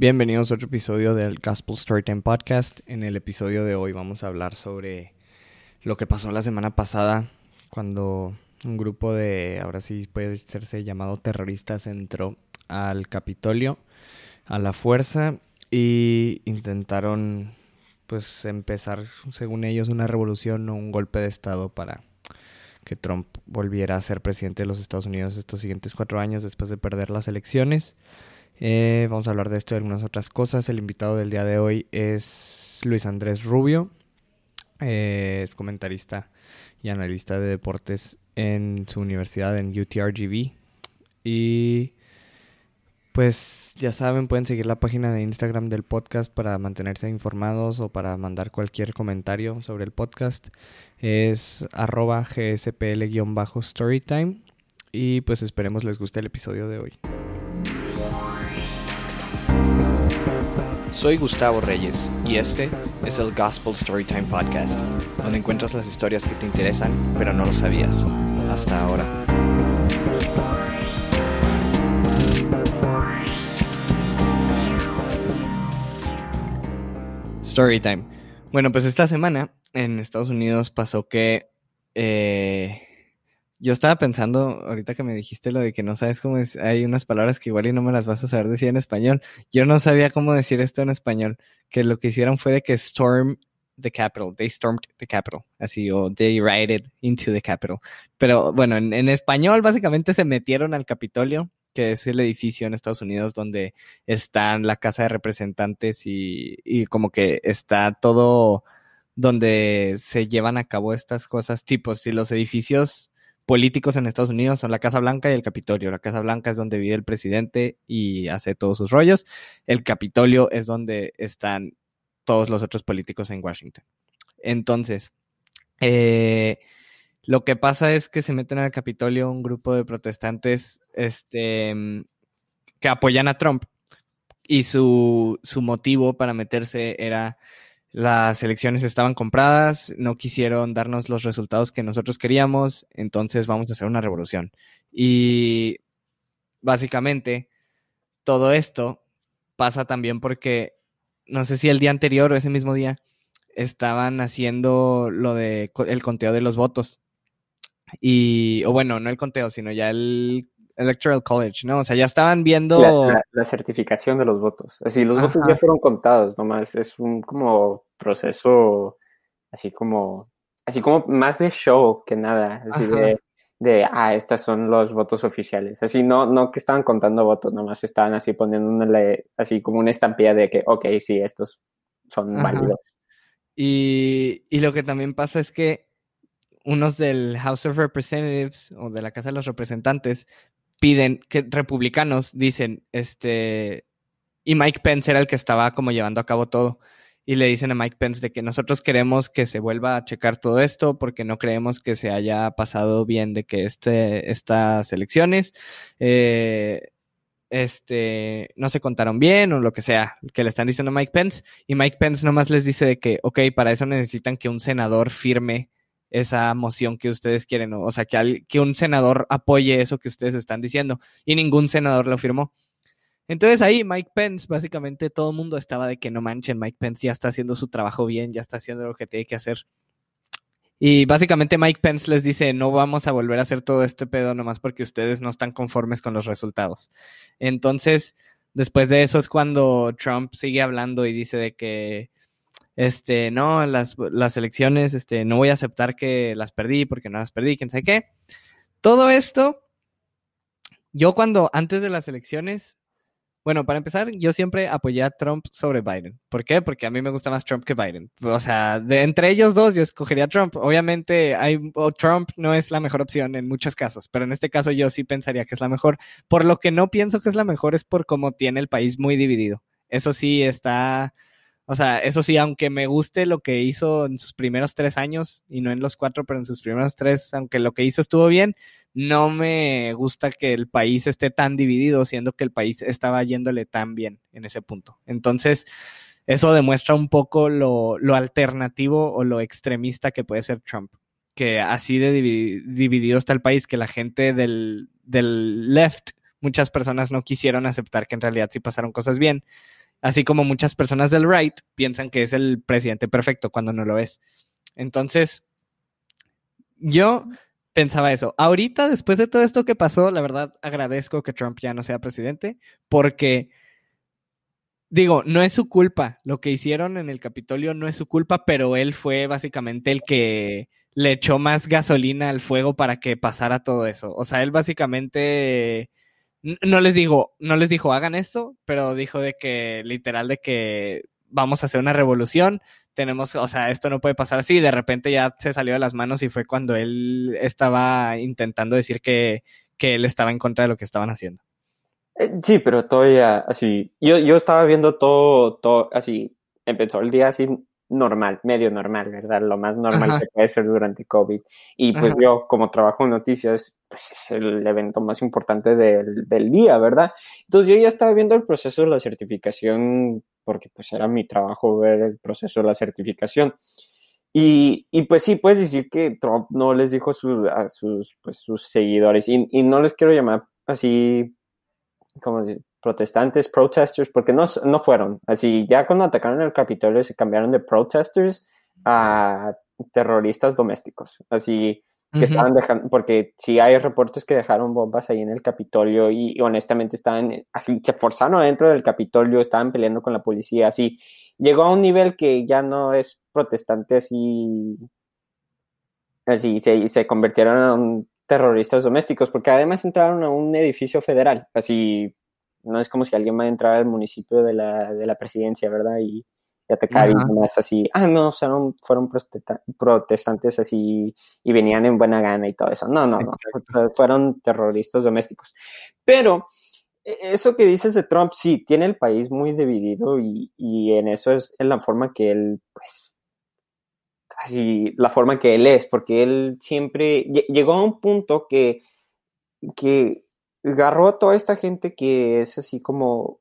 Bienvenidos a otro episodio del Gospel Storytime Podcast. En el episodio de hoy vamos a hablar sobre lo que pasó la semana pasada cuando un grupo de, ahora sí puede serse llamado terroristas, entró al Capitolio a la fuerza y intentaron pues empezar, según ellos, una revolución o un golpe de Estado para que Trump volviera a ser presidente de los Estados Unidos estos siguientes cuatro años después de perder las elecciones. Eh, vamos a hablar de esto y algunas otras cosas. El invitado del día de hoy es Luis Andrés Rubio. Eh, es comentarista y analista de deportes en su universidad en UTRGV. Y pues ya saben, pueden seguir la página de Instagram del podcast para mantenerse informados o para mandar cualquier comentario sobre el podcast. Es arroba gspl-storytime. Y pues esperemos les guste el episodio de hoy. Soy Gustavo Reyes y este es el Gospel Storytime Podcast, donde encuentras las historias que te interesan pero no lo sabías hasta ahora. Storytime. Bueno, pues esta semana en Estados Unidos pasó que eh, yo estaba pensando, ahorita que me dijiste lo de que no sabes cómo es, hay unas palabras que igual y no me las vas a saber decir en español. Yo no sabía cómo decir esto en español, que lo que hicieron fue de que storm the capital, they stormed the capital, así, o they rioted into the capital. Pero bueno, en, español básicamente se metieron al Capitolio, que es el edificio en Estados Unidos donde está la Casa de Representantes y, y como que está todo donde se llevan a cabo estas cosas, tipos, si los edificios políticos en Estados Unidos son la Casa Blanca y el Capitolio. La Casa Blanca es donde vive el presidente y hace todos sus rollos. El Capitolio es donde están todos los otros políticos en Washington. Entonces, eh, lo que pasa es que se meten al Capitolio un grupo de protestantes este, que apoyan a Trump y su, su motivo para meterse era las elecciones estaban compradas, no quisieron darnos los resultados que nosotros queríamos, entonces vamos a hacer una revolución. Y básicamente todo esto pasa también porque, no sé si el día anterior o ese mismo día, estaban haciendo lo de el conteo de los votos. Y, o bueno, no el conteo, sino ya el Electoral College, ¿no? O sea, ya estaban viendo... La, certificación de los votos. Así, los votos ya fueron contados, nomás es un como proceso así como, así como más de show que nada, así de, de, ah, estos son los votos oficiales. Así, no, no que estaban contando votos, nomás estaban así poniendo una, así como una estampilla de que, ok, sí, estos son válidos. Y, y lo que también pasa es que unos del House of Representatives o de la Casa de los Representantes piden, que republicanos dicen, este, y Mike Pence era el que estaba como llevando a cabo todo. Y le dicen a Mike Pence de que nosotros queremos que se vuelva a checar todo esto porque no creemos que se haya pasado bien de que este, estas elecciones eh, este, no se contaron bien o lo que sea, que le están diciendo a Mike Pence. Y Mike Pence nomás les dice de que, ok, para eso necesitan que un senador firme esa moción que ustedes quieren, o sea, que, un senador apoye eso que ustedes están diciendo, y ningún senador lo firmó. Entonces ahí Mike Pence, básicamente todo el mundo estaba de que no manchen, Mike Pence ya está haciendo su trabajo bien, ya está haciendo lo que tiene que hacer. Y básicamente Mike Pence les dice, no vamos a volver a hacer todo este pedo nomás porque ustedes no están conformes con los resultados. Entonces, después de eso es cuando Trump sigue hablando y dice de que este, no, las, las elecciones, este, no voy a aceptar que las perdí porque no las perdí, quién sabe qué. Todo esto, yo cuando, antes de las elecciones, bueno, para empezar, yo siempre apoyé a Trump sobre Biden. ¿Por qué? Porque a mí me gusta más Trump que Biden. O sea, de entre ellos dos, yo escogería a Trump. Obviamente, hay, Trump no es la mejor opción en muchos casos, pero en este caso yo sí pensaría que es la mejor. Por lo que no pienso que es la mejor es por cómo tiene el país muy dividido. Eso sí está o sea, eso sí, aunque me guste lo que hizo en sus primeros tres años, y no en los cuatro, pero en sus primeros tres, aunque lo que hizo estuvo bien, no me gusta que el país esté tan dividido, siendo que el país estaba yéndole tan bien en ese punto. Entonces, eso demuestra un poco lo, alternativo o lo extremista que puede ser Trump. Que así de dividido está el país, que la gente del left, muchas personas no quisieron aceptar que en realidad sí pasaron cosas bien Así como muchas personas del right piensan que es el presidente perfecto cuando no lo es. Entonces, yo pensaba eso. Ahorita, después de todo esto que pasó, la verdad agradezco que Trump ya no sea presidente porque, digo, no es su culpa. Lo que hicieron en el Capitolio no es su culpa, pero él fue básicamente el que le echó más gasolina al fuego para que pasara todo eso. O sea, él básicamente no les digo, no les dijo hagan esto, pero dijo de que literal de que vamos a hacer una revolución, tenemos, o sea, esto no puede pasar así, de repente ya se salió de las manos y fue cuando él estaba intentando decir que, que él estaba en contra de lo que estaban haciendo. Eh, sí, pero todavía así, yo, yo estaba viendo todo, todo así, empezó el día así normal, medio normal, ¿verdad? Lo más normal que puede ser durante COVID. Y pues yo, como trabajo en noticias, pues es el evento más importante del, del, día, ¿verdad? Entonces yo ya estaba viendo el proceso de la certificación, porque pues era mi trabajo ver el proceso de la certificación. Y, y pues sí, puedes decir que Trump no les dijo a sus, pues, sus seguidores, y, y no les quiero llamar así, como decir, protestantes, protesters, porque no, no fueron. Así, ya cuando atacaron el Capitolio se cambiaron de protesters a terroristas domésticos. Así que estaban dejando, porque si hay reportes que dejaron bombas ahí en el Capitolio y, honestamente estaban, así, se forzaron adentro del Capitolio, estaban peleando con la policía, así. Llegó a un nivel que ya no es protestante así, así, se, se convirtieron en terroristas domésticos, porque además entraron a un edificio federal, así no es como si alguien va a entrar al municipio de la, de la presidencia, ¿verdad? Y, ya te cae más así, ah, no, fueron, fueron protestantes así y venían en buena gana y todo eso. No, no, no, fueron terroristas domésticos. Pero e, eso que dices de Trump, sí, tiene el país muy dividido y, y en eso es en la forma que él, pues, así, la forma que él es, porque él siempre llegó a un punto que, que agarró a toda esta gente que es así como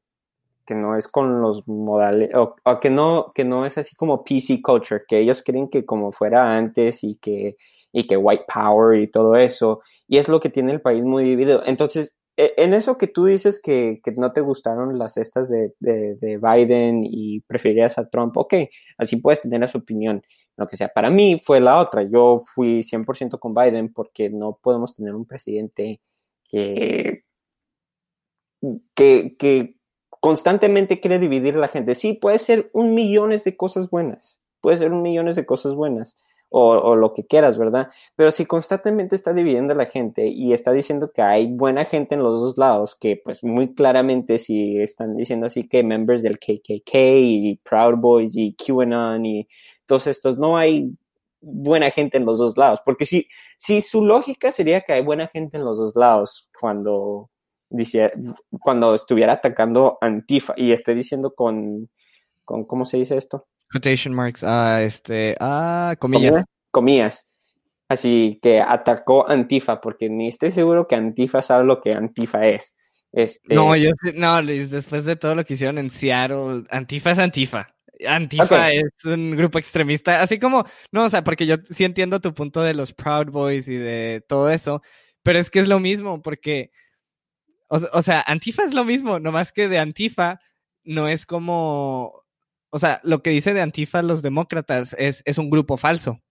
que no es con los modales o, que no que no es así como PC culture que ellos creen que como fuera antes y que y que white power y todo eso y es lo que tiene el país muy dividido entonces e, en eso que tú dices que, que no te gustaron las estas de, de, de, Biden y preferías a Trump, ok, así puedes tener su opinión, lo que sea. Para mí fue la otra, yo fui 100% con Biden porque no podemos tener un presidente que, que, constantemente quiere dividir a la gente. Sí, puede ser un millones de cosas buenas, puede ser un millones de cosas buenas. O, lo que quieras, ¿verdad? Pero si constantemente está dividiendo a la gente y está diciendo que hay buena gente en los dos lados, que pues muy claramente si están diciendo así que members del KKK y Proud Boys y QAnon y todos estos, no hay buena gente en los dos lados, porque si, si su lógica sería que hay buena gente en los dos lados cuando, dice, cuando estuviera atacando Antifa, y estoy diciendo con, con ¿cómo se dice esto? Quotation marks, ah, este, ah, comillas. Comillas. Así que atacó Antifa, porque ni estoy seguro que Antifa sabe lo que Antifa es. Este... No, yo no, después de todo lo que hicieron en Seattle, Antifa es Antifa. Antifa es un grupo extremista, así como, no, o sea, porque yo sí entiendo tu punto de los Proud Boys y de todo eso, pero es que es lo mismo, porque, o, sea, Antifa es lo mismo, nomás que de Antifa no es como, o sea, lo que dice de Antifa los demócratas es, es un grupo falso.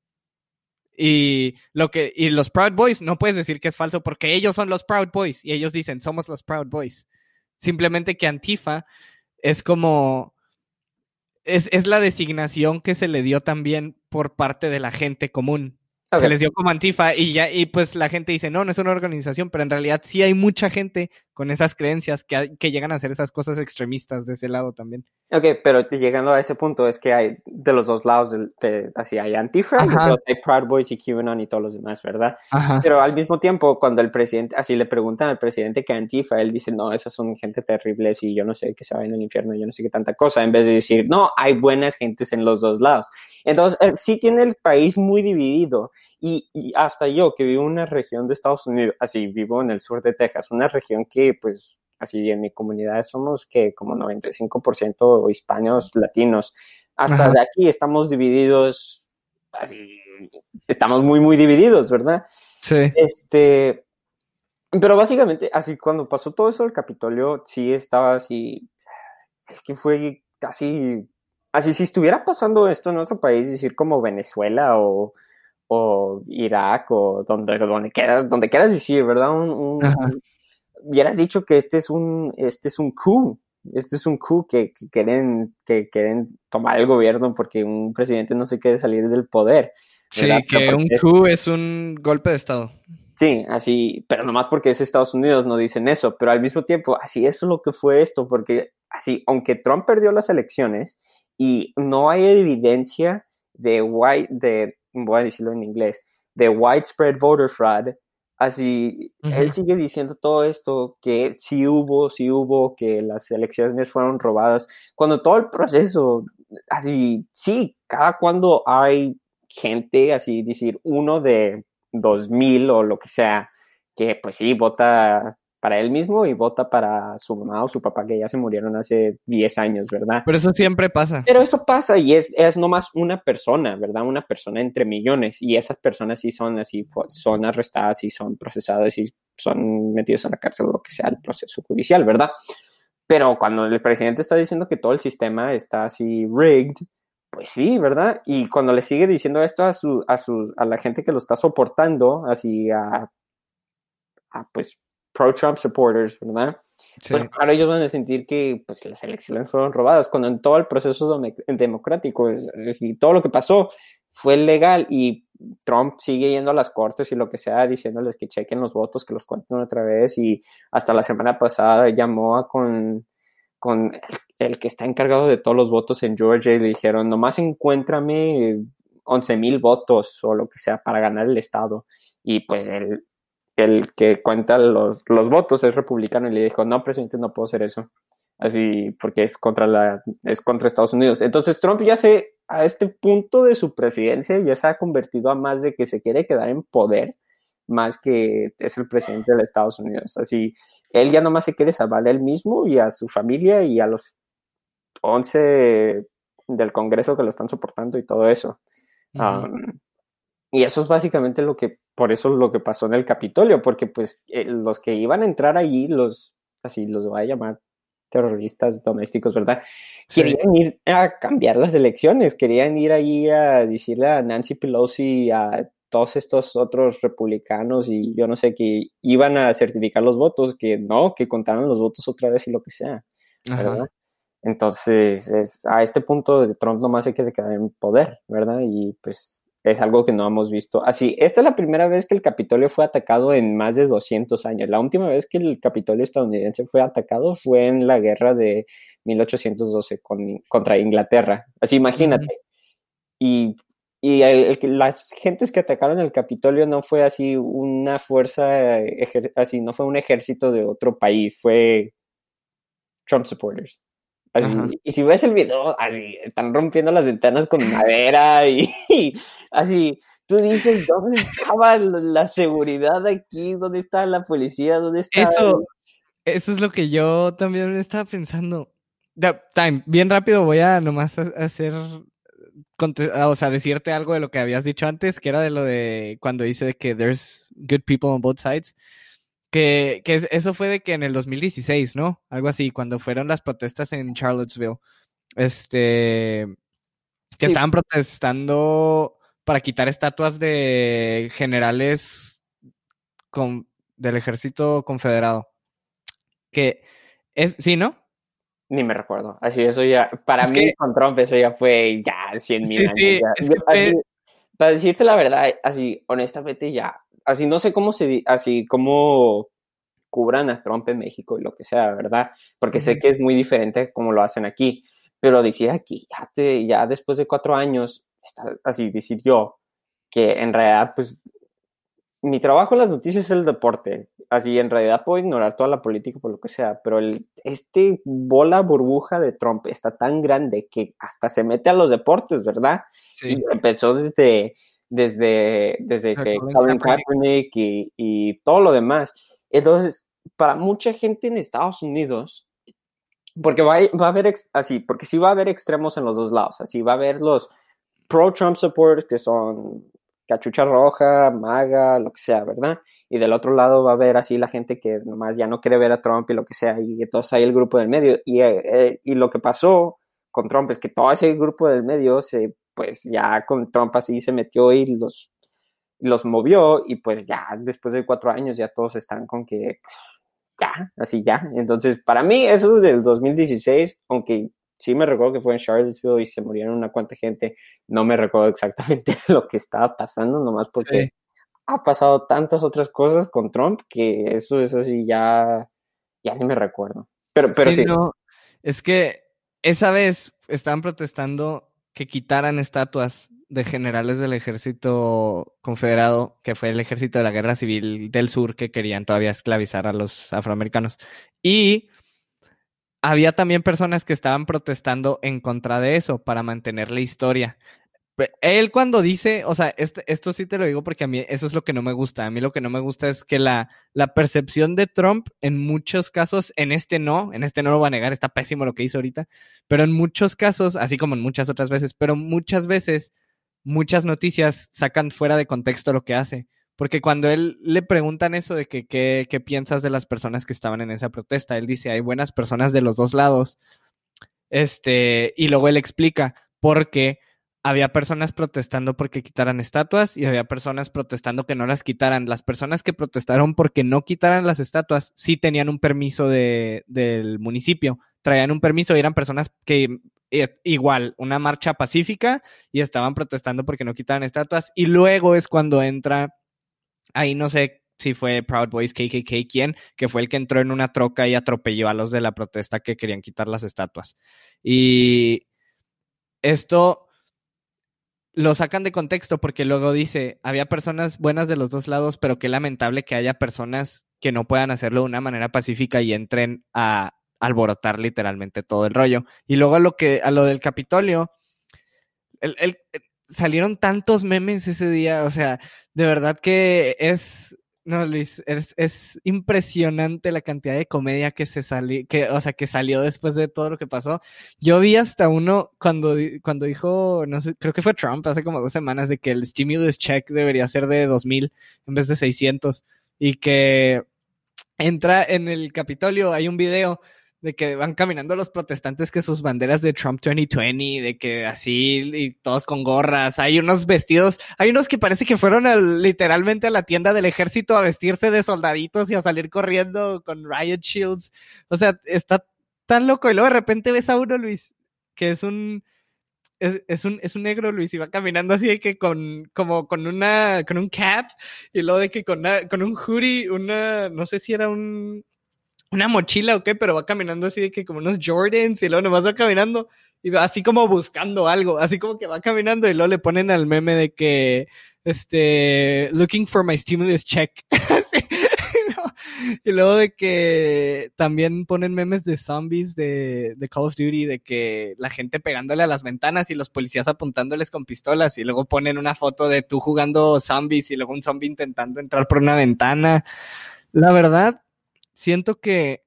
Y lo que, y los Proud Boys no puedes decir que es falso porque ellos son los Proud Boys y ellos dicen somos los Proud Boys. Simplemente que Antifa es como, es, es, la designación que se le dio también por parte de la gente común. Se les dio como Antifa y ya, y pues la gente dice, no, no es una organización, pero en realidad sí hay mucha gente con esas creencias que, que llegan a hacer esas cosas extremistas de ese lado también. Ok, pero llegando a ese punto es que hay de los dos lados, de, así hay Antifa, hay Proud Boys y QAnon y todos los demás, ¿verdad? Pero al mismo tiempo, cuando el presidente, así le preguntan al presidente que Antifa, él dice, no, esas son gente terribles y yo no sé que se vayan al infierno, yo no sé qué tanta cosa, en vez de decir, no, hay buenas gentes en los dos lados. Entonces, eh, sí tiene el país muy dividido. Y, hasta yo, que vivo en una región de Estados Unidos, así vivo en el sur de Texas, una región que, pues, así en mi comunidad somos que como 95% hispanos, latinos. Hasta de aquí estamos divididos, así, estamos muy, muy divididos, ¿verdad? Sí. Este, pero básicamente, así cuando pasó todo eso del Capitolio, sí estaba así, es que fue casi, así si estuviera pasando esto en otro país, decir como Venezuela o, o Irak o donde, donde quieras, donde quieras decir, ¿verdad? Un, hubieras dicho que este es un, este es un coup, este es un coup que, quieren, que quieren tomar el gobierno porque un presidente no se quiere salir del poder. Sí, que un coup es un golpe de Estado. Sí, así, pero nomás porque es Estados Unidos no dicen eso, pero al mismo tiempo, así es lo que fue esto, porque así, aunque Trump perdió las elecciones y no hay evidencia de white, de, voy a decirlo en inglés, de widespread voter fraud, así, él sigue diciendo todo esto, que sí hubo, sí hubo, que las elecciones fueron robadas, cuando todo el proceso, así, sí, cada cuando hay gente, así decir, uno de 2000 o lo que sea, que pues sí, vota para él mismo y vota para su mamá o su papá que ya se murieron hace 10 años, ¿verdad? Pero eso siempre pasa. Pero eso pasa y es, es nomás una persona, ¿verdad? Una persona entre millones y esas personas sí son así, son arrestadas y son procesadas y son metidos a la cárcel o lo que sea el proceso judicial, ¿verdad? Pero cuando el presidente está diciendo que todo el sistema está así rigged, pues sí, ¿verdad? Y cuando le sigue diciendo esto a, su, a, su, a la gente que lo está soportando, así a, a pues, pro-Trump supporters, ¿verdad? Pues claro, ellos van a sentir que pues, las elecciones fueron robadas, cuando en todo el proceso democrático, es, decir, todo lo que pasó fue legal y Trump sigue yendo a las cortes y lo que sea, diciéndoles que chequen los votos, que los cuenten otra vez y hasta la semana pasada llamó a con, con el que está encargado de todos los votos en Georgia y le dijeron, nomás encuéntrame 11 mil votos o lo que sea para ganar el estado. Y pues el, el que cuenta los, los votos es republicano y le dijo, no, presidente, no puedo hacer eso. Así, porque es contra la, es contra Estados Unidos. Entonces Trump ya se, a este punto de su presidencia, ya se ha convertido a más de que se quiere quedar en poder, más que es el presidente de Estados Unidos. Así, él ya nomás se quiere salvar a él mismo y a su familia y a los 11 del Congreso que lo están soportando y todo eso. Y eso es básicamente lo que, por eso lo que pasó en el Capitolio, porque pues eh, los que iban a entrar allí, los, así los voy a llamar terroristas domésticos, ¿verdad? Querían ir a cambiar las elecciones, querían ir allí a decirle a Nancy Pelosi, a todos estos otros republicanos y yo no sé, que iban a certificar los votos, que no, que contaran los votos otra vez y lo que sea, ¿verdad? Entonces, es, a este punto Trump nomás hay que quedar en poder, ¿verdad? Y pues es algo que no hemos visto. Así, esta es la primera vez que el Capitolio fue atacado en más de 200 años. La última vez que el Capitolio estadounidense fue atacado fue en la guerra de 1812 con, contra Inglaterra. Así, imagínate. Y, y las gentes que atacaron el Capitolio no fue así una fuerza, así, no fue un ejército de otro país, fue Trump supporters y si ves el video, así, están rompiendo las ventanas con madera y, así, tú dices, ¿dónde estaba la seguridad aquí? ¿Dónde está la policía? ¿Dónde está? Eso, eso es lo que yo también estaba pensando. Time, bien rápido voy a nomás hacer, o sea, decirte algo de lo que habías dicho antes, que era de lo de cuando dice que there's good people on both sides. Que, eso fue de que en el 2016, ¿no? Algo así, cuando fueron las protestas en Charlottesville. Este. Que estaban protestando para quitar estatuas de generales con, del ejército confederado. Que es, sí, ¿no? Ni me recuerdo. Así, eso ya, para mí con Trump eso ya fue ya 100 mil años. para decirte la verdad, así, honestamente ya, así no sé cómo se, así como cubran a Trump en México y lo que sea, ¿verdad? Porque sé que es muy diferente como lo hacen aquí, pero decir aquí, ya, te, ya después de cuatro años, está, así decir yo, que en realidad, pues, mi trabajo en las noticias es el deporte, así en realidad puedo ignorar toda la política por lo que sea, pero el, este bola burbuja de Trump está tan grande que hasta se mete a los deportes, ¿verdad? Y empezó desde desde, desde que Colin Kaepernick y, y, todo lo demás. Entonces, para mucha gente en Estados Unidos, porque va, va a haber así, porque sí va a haber extremos en los dos lados, así va a haber los pro-Trump supporters que son cachucha roja, maga, lo que sea, ¿verdad? Y del otro lado va a haber así la gente que nomás ya no quiere ver a Trump y lo que sea, y entonces hay el grupo del medio. Y, eh, y lo que pasó con Trump es que todo ese grupo del medio se, pues ya con Trump así se metió y los, los movió, y pues ya después de cuatro años ya todos están con que, pues, ya, así ya. Entonces, para mí, eso del 2016, aunque sí me recuerdo que fue en Charlottesville y se murieron una cuanta gente. No me recuerdo exactamente lo que estaba pasando, nomás porque ha pasado tantas otras cosas con Trump que eso es así, ya, ya ni me recuerdo. Pero, pero sí. No, es que esa vez estaban protestando que quitaran estatuas de generales del ejército confederado, que fue el ejército de la guerra civil del sur, que querían todavía esclavizar a los afroamericanos. Y había también personas que estaban protestando en contra de eso para mantener la historia. Él cuando dice, o sea, esto, esto, sí te lo digo porque a mí eso es lo que no me gusta. A mí lo que no me gusta es que la, la percepción de Trump en muchos casos, en este no, en este no lo va a negar, está pésimo lo que hizo ahorita, pero en muchos casos, así como en muchas otras veces, pero muchas veces, muchas noticias sacan fuera de contexto lo que hace. Porque cuando él le preguntan eso de que qué piensas de las personas que estaban en esa protesta, él dice, hay buenas personas de los dos lados. Este, y luego él explica por qué había personas protestando porque quitaran estatuas y había personas protestando que no las quitaran. Las personas que protestaron porque no quitaran las estatuas sí tenían un permiso de, del municipio, traían un permiso y eran personas que eh, igual, una marcha pacífica y estaban protestando porque no quitaran estatuas y luego es cuando entra Ahí no sé si fue Proud Boys KKK quién, que fue el que entró en una troca y atropelló a los de la protesta que querían quitar las estatuas. Y esto lo sacan de contexto porque luego dice, había personas buenas de los dos lados, pero qué lamentable que haya personas que no puedan hacerlo de una manera pacífica y entren a alborotar literalmente todo el rollo. Y luego a lo que a lo del Capitolio, el, salieron tantos memes ese día, o sea, de verdad que es, no, Luis, es, impresionante la cantidad de comedia que se salió, que, o sea, que salió después de todo lo que pasó. Yo vi hasta uno cuando, cuando dijo, no sé, creo que fue Trump hace como dos semanas de que el stimulus check debería ser de 2000 en vez de 600 y que entra en el Capitolio, hay un video de que van caminando los protestantes que sus banderas de Trump 2020, de que así y todos con gorras, hay unos vestidos, hay unos que parece que fueron literalmente a la tienda del ejército a vestirse de soldaditos y a salir corriendo con riot shields. O sea, está tan loco y luego de repente ves a uno, Luis, que es un es, un, es un negro, Luis, y va caminando así de que con, como con una, con un cap, y luego de que con, con un hoodie, una, no sé si era un, una mochila o qué, pero va caminando así de que como unos Jordans y luego nomás va caminando y así como buscando algo, así como que va caminando y luego le ponen al meme de que, este, looking for my stimulus check. Y luego de que también ponen memes de zombies de, de, Call of Duty, de que la gente pegándole a las ventanas y los policías apuntándoles con pistolas y luego ponen una foto de tú jugando zombies y luego un zombie intentando entrar por una ventana. La verdad, siento que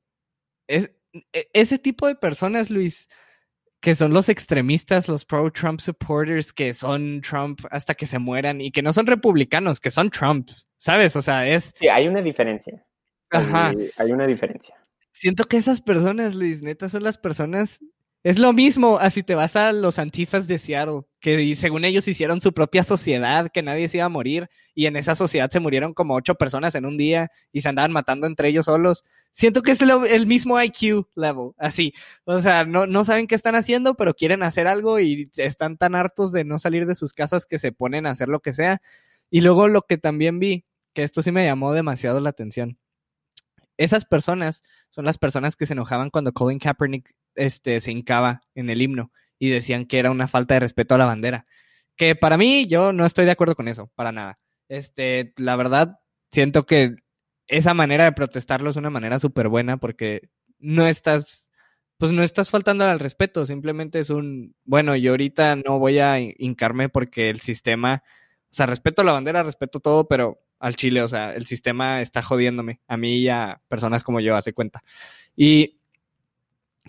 es, e, ese tipo de personas, Luis, que son los extremistas, los pro-Trump supporters, que son Trump hasta que se mueran y que no son republicanos, que son Trump, ¿sabes? O sea, es... Sí, hay una diferencia. Ajá. Hay, una diferencia. Siento que esas personas, Luis, neta, son las personas es lo mismo, así te vas a los antifas de Seattle, que según ellos hicieron su propia sociedad, que nadie se iba a morir, y en esa sociedad se murieron como ocho personas en un día y se andaban matando entre ellos solos. Siento que es el mismo IQ level, así. O sea, no, no saben qué están haciendo, pero quieren hacer algo y están tan hartos de no salir de sus casas que se ponen a hacer lo que sea. Y luego lo que también vi, que esto sí me llamó demasiado la atención. Esas personas son las personas que se enojaban cuando Colin Kaepernick este, se hincaba en el himno y decían que era una falta de respeto a la bandera. Que para mí, yo no estoy de acuerdo con eso, para nada. Este, la verdad, siento que esa manera de protestarlo es una manera súper buena porque no estás, pues no estás faltando al respeto, simplemente es un, bueno, yo ahorita no voy a hincarme porque el sistema, o sea, respeto la bandera, respeto todo, pero al Chile, o sea, el sistema está jodiéndome, a mí y a personas como yo, hace cuenta. Y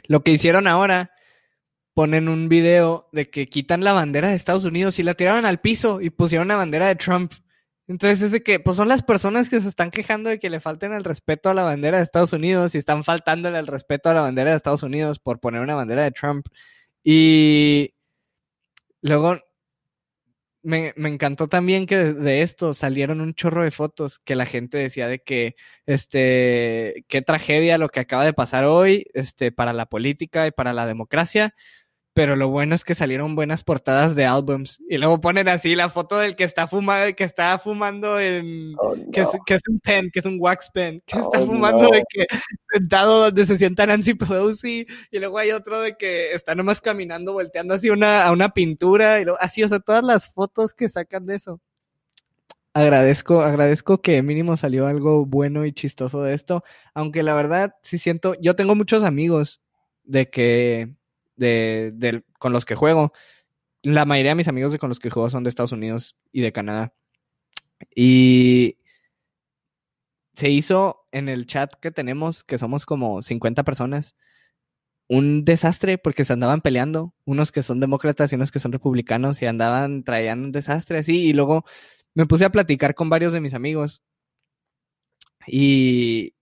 lo que hicieron ahora, ponen un video de que quitan la bandera de Estados Unidos y la tiraron al piso y pusieron la bandera de Trump. Entonces es de que, pues son las personas que se están quejando de que le falten el respeto a la bandera de Estados Unidos y están faltándole el respeto a la bandera de Estados Unidos por poner una bandera de Trump. Y luego me, encantó también que de, esto salieron un chorro de fotos que la gente decía de que, este, qué tragedia lo que acaba de pasar hoy, este, para la política y para la democracia pero lo bueno es que salieron buenas portadas de álbums. Y luego ponen así la foto del que está fumando que está fumando en oh, que, es, un pen que es un wax pen que está oh, fumando de que sentado donde se sienta Nancy Pelosi y luego hay otro de que está nomás caminando volteando así una a una pintura y luego, así o sea todas las fotos que sacan de eso. Agradezco agradezco que mínimo salió algo bueno y chistoso de esto aunque la verdad sí siento yo tengo muchos amigos de que de, con los que juego. La mayoría de mis amigos de con los que juego son de Estados Unidos y de Canadá. Y se hizo en el chat que tenemos, que somos como 50 personas, un desastre porque se andaban peleando, unos que son demócratas y unos que son republicanos y andaban, traían un desastre así y luego me puse a platicar con varios de mis amigos y,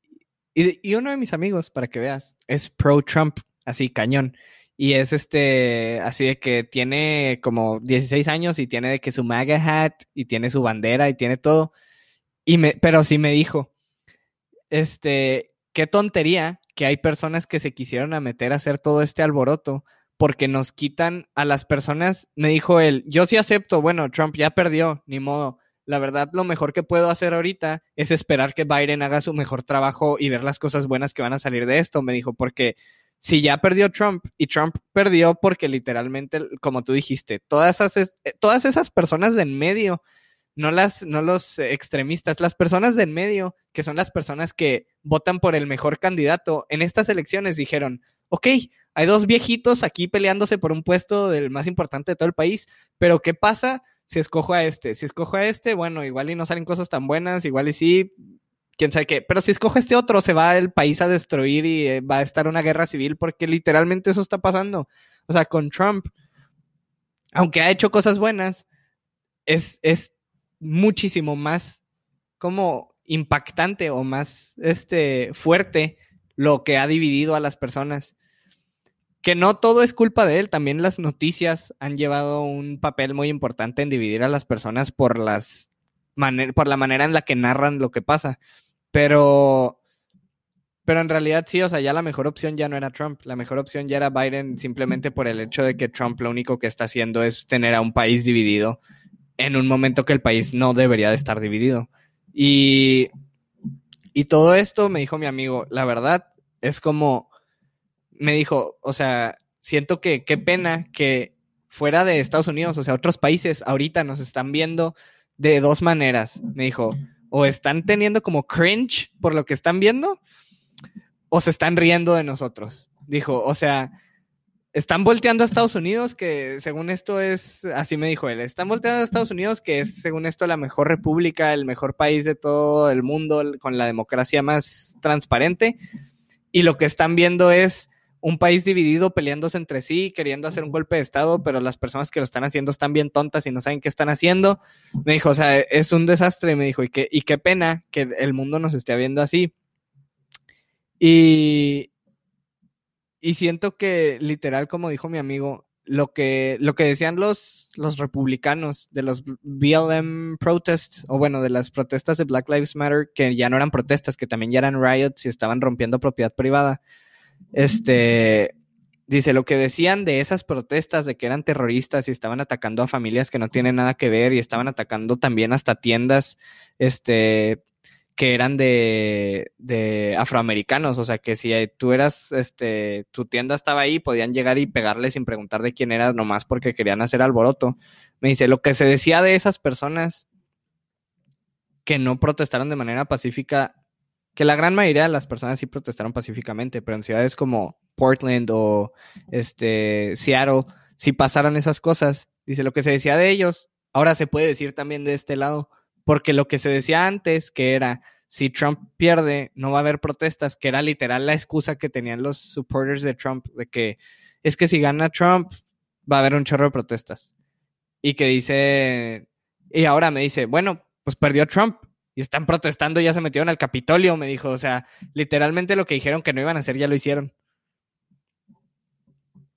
y, y uno de mis amigos, para que veas, es pro Trump, así cañón. Y es este, así de que tiene como 16 años y tiene de que su MAGA hat y tiene su bandera y tiene todo. Y me, pero sí me dijo, este, qué tontería que hay personas que se quisieron a meter a hacer todo este alboroto porque nos quitan a las personas. Me dijo él, yo sí acepto, bueno, Trump ya perdió, ni modo. La verdad, lo mejor que puedo hacer ahorita es esperar que Biden haga su mejor trabajo y ver las cosas buenas que van a salir de esto, me dijo, porque si ya perdió Trump y Trump perdió porque literalmente, como tú dijiste, todas esas, eh, todas esas personas de en medio, no, las, no los extremistas, las personas de en medio, que son las personas que votan por el mejor candidato, en estas elecciones dijeron, ok, hay dos viejitos aquí peleándose por un puesto del más importante de todo el país, pero ¿qué pasa si escojo a este? Si escojo a este, bueno, igual y no salen cosas tan buenas, igual y sí, quién sabe qué. Pero si escoge este otro, se va el país a destruir y eh, va a estar una guerra civil porque literalmente eso está pasando. O sea, con Trump, aunque ha hecho cosas buenas, es, es muchísimo más como impactante o más este, fuerte lo que ha dividido a las personas. Que no todo es culpa de él, también las noticias han llevado un papel muy importante en dividir a las personas por las por la manera en la que narran lo que pasa. Pero, pero en realidad sí, o sea, ya la mejor opción ya no era Trump, la mejor opción ya era Biden simplemente por el hecho de que Trump lo único que está haciendo es tener a un país dividido en un momento que el país no debería de estar dividido. Y, y todo esto me dijo mi amigo, la verdad es como, me dijo, o sea, siento que qué pena que fuera de Estados Unidos, o sea, otros países ahorita nos están viendo de dos maneras. Me dijo, o están teniendo como cringe por lo que están viendo, o se están riendo de nosotros. Dijo, o sea, están volteando a Estados Unidos, que según esto es, así me dijo él, están volteando a Estados Unidos, que es según esto la mejor república, el mejor país de todo el mundo, con la democracia más transparente, y lo que están viendo es un país dividido peleándose entre sí, queriendo hacer un golpe de Estado, pero las personas que lo están haciendo están bien tontas y no saben qué están haciendo. Me dijo, o sea, es un desastre, me dijo, y, qué, y qué pena que el mundo nos esté viendo así. Y, y siento que literal, como dijo mi amigo, lo que, lo que decían los, los republicanos de los BLM protests, o bueno, de las protestas de Black Lives Matter, que ya no eran protestas, que también ya eran riots y estaban rompiendo propiedad privada este, dice, lo que decían de esas protestas de que eran terroristas y estaban atacando a familias que no tienen nada que ver y estaban atacando también hasta tiendas, este, que eran de, de afroamericanos, o sea, que si tú eras, este, tu tienda estaba ahí, podían llegar y pegarle sin preguntar de quién eras, nomás porque querían hacer alboroto. Me dice, lo que se decía de esas personas que no protestaron de manera pacífica que la gran mayoría de las personas sí protestaron pacíficamente, pero en ciudades como Portland o este Seattle, si pasaran esas cosas, dice lo que se decía de ellos, ahora se puede decir también de este lado, porque lo que se decía antes, que era si Trump pierde, no va a haber protestas, que era literal la excusa que tenían los supporters de Trump de que es que si gana Trump, va a haber un chorro de protestas. Y que dice, y ahora me dice, bueno, pues perdió Trump y están protestando, ya se metieron al Capitolio, me dijo, o sea, literalmente lo que dijeron que no iban a hacer ya lo hicieron.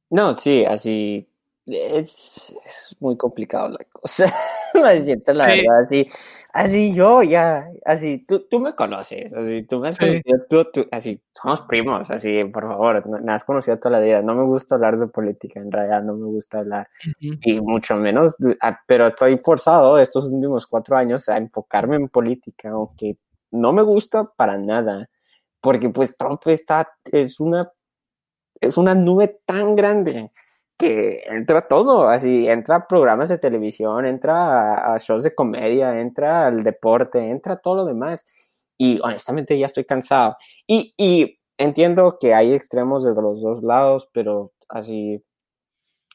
No, sí, así es, muy complicado la cosa. la verdad, así, así yo ya, así, tú, tú me conoces, así, tú me has conocido, tú, así, somos primos, así, por favor, me has conocido toda la vida, no me gusta hablar de política, en realidad no me gusta hablar, y mucho menos, pero estoy forzado estos últimos cuatro años a enfocarme en política, aunque no me gusta para nada, porque pues Trump está, es una, es una nube tan grande, que entra todo, así, entra programas de televisión, entra a, shows de comedia, entra al deporte, entra todo lo demás. Y honestamente ya estoy cansado. Y, y entiendo que hay extremos de los dos lados, pero así,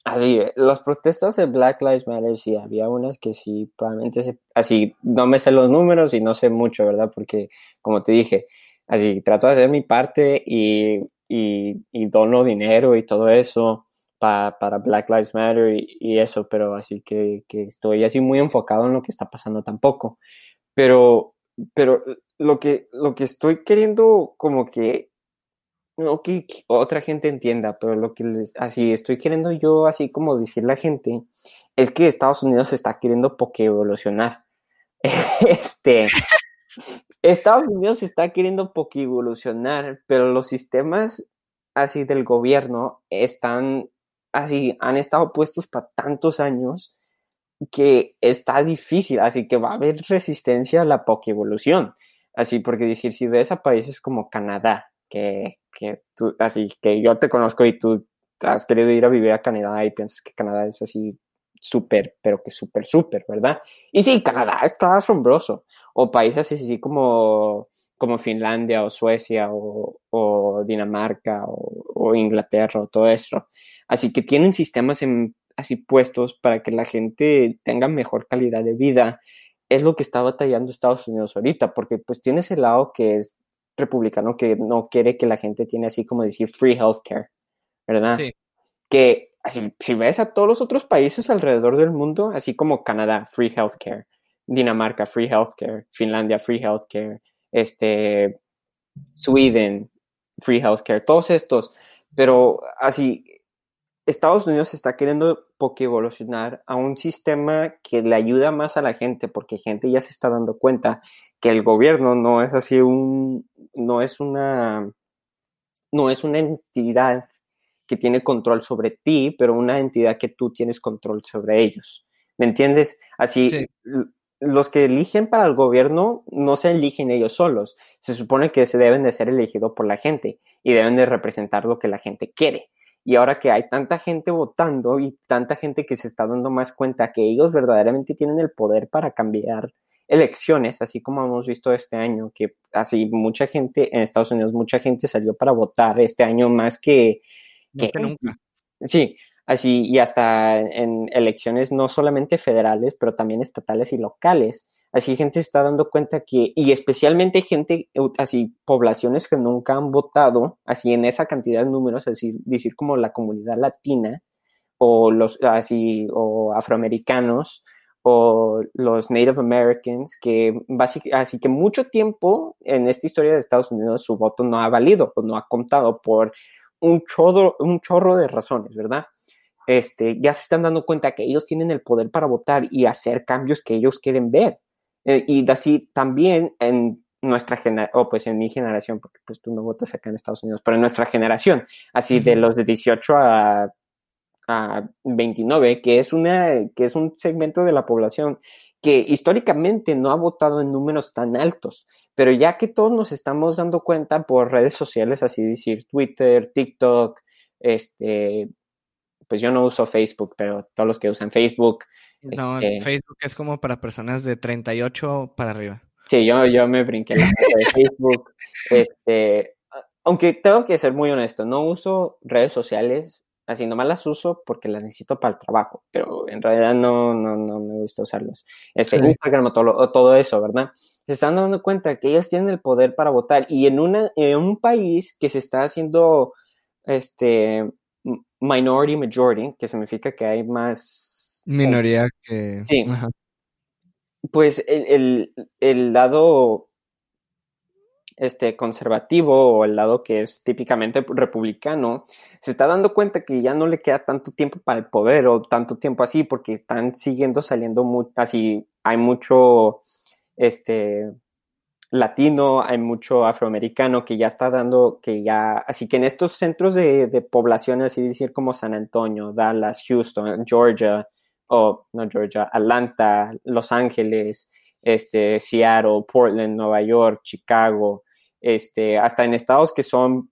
así, las protestas de Black Lives Matter, sí, había unas que sí, probablemente, se, así, no me sé los números y no sé mucho, ¿verdad? Porque, como te dije, así, trato de hacer mi parte y, y, y dono dinero y todo eso para Black Lives Matter y, eso, pero así que, estoy así muy enfocado en lo que está pasando tampoco. Pero, pero lo que, lo que estoy queriendo como que, no que, otra gente entienda, pero lo que les, así estoy queriendo yo así como decir la gente, es que Estados Unidos está queriendo porque evolucionar. este, Estados Unidos está queriendo porque evolucionar, pero los sistemas así del gobierno están así han estado puestos para tantos años que está difícil, así que va a haber resistencia a la evolución Así, porque decir, si ves a países como Canadá, que, que tú, así que yo te conozco y tú has querido ir a vivir a Canadá y piensas que Canadá es así súper, pero que súper, súper, ¿verdad? Y sí, Canadá está asombroso. O países así como, como Finlandia o Suecia o, o Dinamarca o, o, Inglaterra o todo eso. Así que tienen sistemas así puestos para que la gente tenga mejor calidad de vida. Es lo que está batallando Estados Unidos ahorita, porque pues tienes el lado que es republicano que no quiere que la gente tiene así como decir free healthcare, ¿verdad? Sí. Que así, si ves a todos los otros países alrededor del mundo, así como Canadá, free healthcare, Dinamarca, free healthcare, Finlandia, free healthcare, este, Sweden, free healthcare, todos estos, pero así, Estados Unidos está queriendo evolucionar a un sistema que le ayuda más a la gente, porque gente ya se está dando cuenta que el gobierno no es así un, no es una, no es una entidad que tiene control sobre ti, pero una entidad que tú tienes control sobre ellos. ¿Me entiendes? Así, los que eligen para el gobierno no se eligen ellos solos. Se supone que se deben de ser elegidos por la gente y deben de representar lo que la gente quiere. Y ahora que hay tanta gente votando y tanta gente que se está dando más cuenta que ellos verdaderamente tienen el poder para cambiar elecciones, así como hemos visto este año, que así mucha gente en Estados Unidos, mucha gente salió para votar este año más que, que nunca. Sí, así y hasta en elecciones no solamente federales, pero también estatales y locales. Así gente se está dando cuenta que, y especialmente gente, así poblaciones que nunca han votado, así en esa cantidad de números, así decir como la comunidad latina, o los así, o afroamericanos, o los Native Americans, que básicamente, así que mucho tiempo en esta historia de Estados Unidos su voto no ha valido, o no ha contado por un chorro, un chorro de razones, ¿verdad? Este, ya se están dando cuenta que ellos tienen el poder para votar y hacer cambios que ellos quieren ver. Eh, y así también en nuestra generación, o pues en mi generación, porque pues tú no votas acá en Estados Unidos, pero en nuestra generación, así de los de 18 a, a 29, que es, una, que es un segmento de la población que históricamente no ha votado en números tan altos, pero ya que todos nos estamos dando cuenta por redes sociales, así decir Twitter, TikTok, este, pues yo no uso Facebook, pero todos los que usan Facebook, no, este Facebook es como para personas de 38 para arriba. Sí, yo, yo me brinqué la de Facebook. Este, aunque tengo que ser muy honesto, no uso redes sociales, así nomás las uso porque las necesito para el trabajo, pero en realidad no, no, no me gusta usarlos. Este, Instagram o todo, todo, eso, ¿verdad? Se están dando cuenta que ellos tienen el poder para votar y en, una, en un país que se está haciendo este, minority majority, que significa que hay más... Minoría que... Sí. Pues el, el, lado este, conservativo o el lado que es típicamente republicano, se está dando cuenta que ya no le queda tanto tiempo para el poder o tanto tiempo así, porque están siguiendo saliendo muy, así, hay mucho, este, latino, hay mucho afroamericano que ya está dando, que ya, así que en estos centros de, de población, así decir como San Antonio, Dallas, Houston, Georgia, o no Georgia, Atlanta, Los Ángeles, este, Seattle, Portland, Nueva York, Chicago, este, hasta en estados que son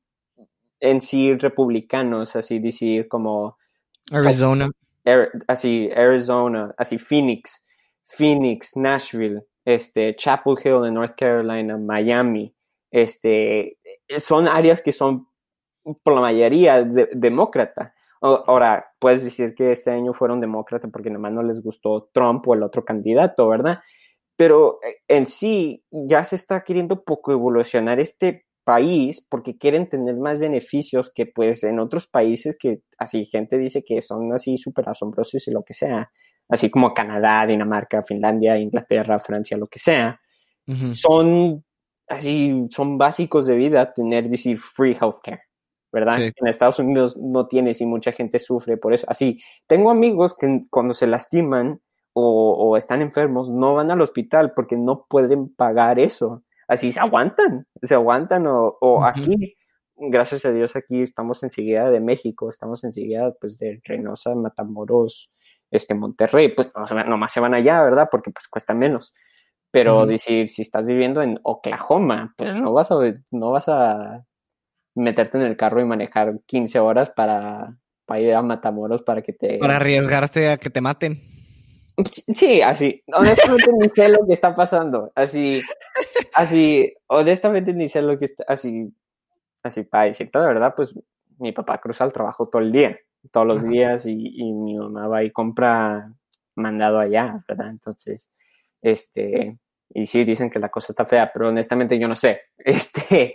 en sí republicanos, así decir como Arizona, así Arizona, así Phoenix, Phoenix, Nashville, este, Chapel Hill en North Carolina, Miami, este, son áreas que son por la mayoría de, demócrata. Ahora, puedes decir que este año fueron demócratas porque nomás no les gustó Trump o el otro candidato, ¿verdad? Pero eh, en sí ya se está queriendo poco evolucionar este país porque quieren tener más beneficios que pues en otros países que así gente dice que son así súper asombrosos y lo que sea así como Canadá, Dinamarca, Finlandia, Inglaterra, Francia, lo que sea, son así, son básicos de vida tener, decir, free healthcare, ¿verdad? En Estados Unidos no tienes y mucha gente sufre por eso. Así, tengo amigos que cuando se lastiman o, están enfermos no van al hospital porque no pueden pagar eso. Así se aguantan, se aguantan o, aquí gracias a Dios aquí estamos enseguida de México, estamos enseguida pues de Reynosa, Matamoros, este, Monterrey, pues no, nomás se van allá, ¿verdad? Porque pues cuesta menos. Pero decir, si estás viviendo en Oklahoma, pues no vas a, no vas a meterte en el carro y manejar 15 horas para, para ir a Matamoros para que te... Para arriesgarte a que te maten. Sí, así. Honestamente ni sé lo que está pasando. Así, así, honestamente ni sé lo que está, así, así, para decirte la verdad, pues mi papá cruza el trabajo todo el día todos los días y, mi mamá va y compra mandado allá, ¿verdad? Entonces, este, y sí, dicen que la cosa está fea, pero honestamente yo no sé. Este,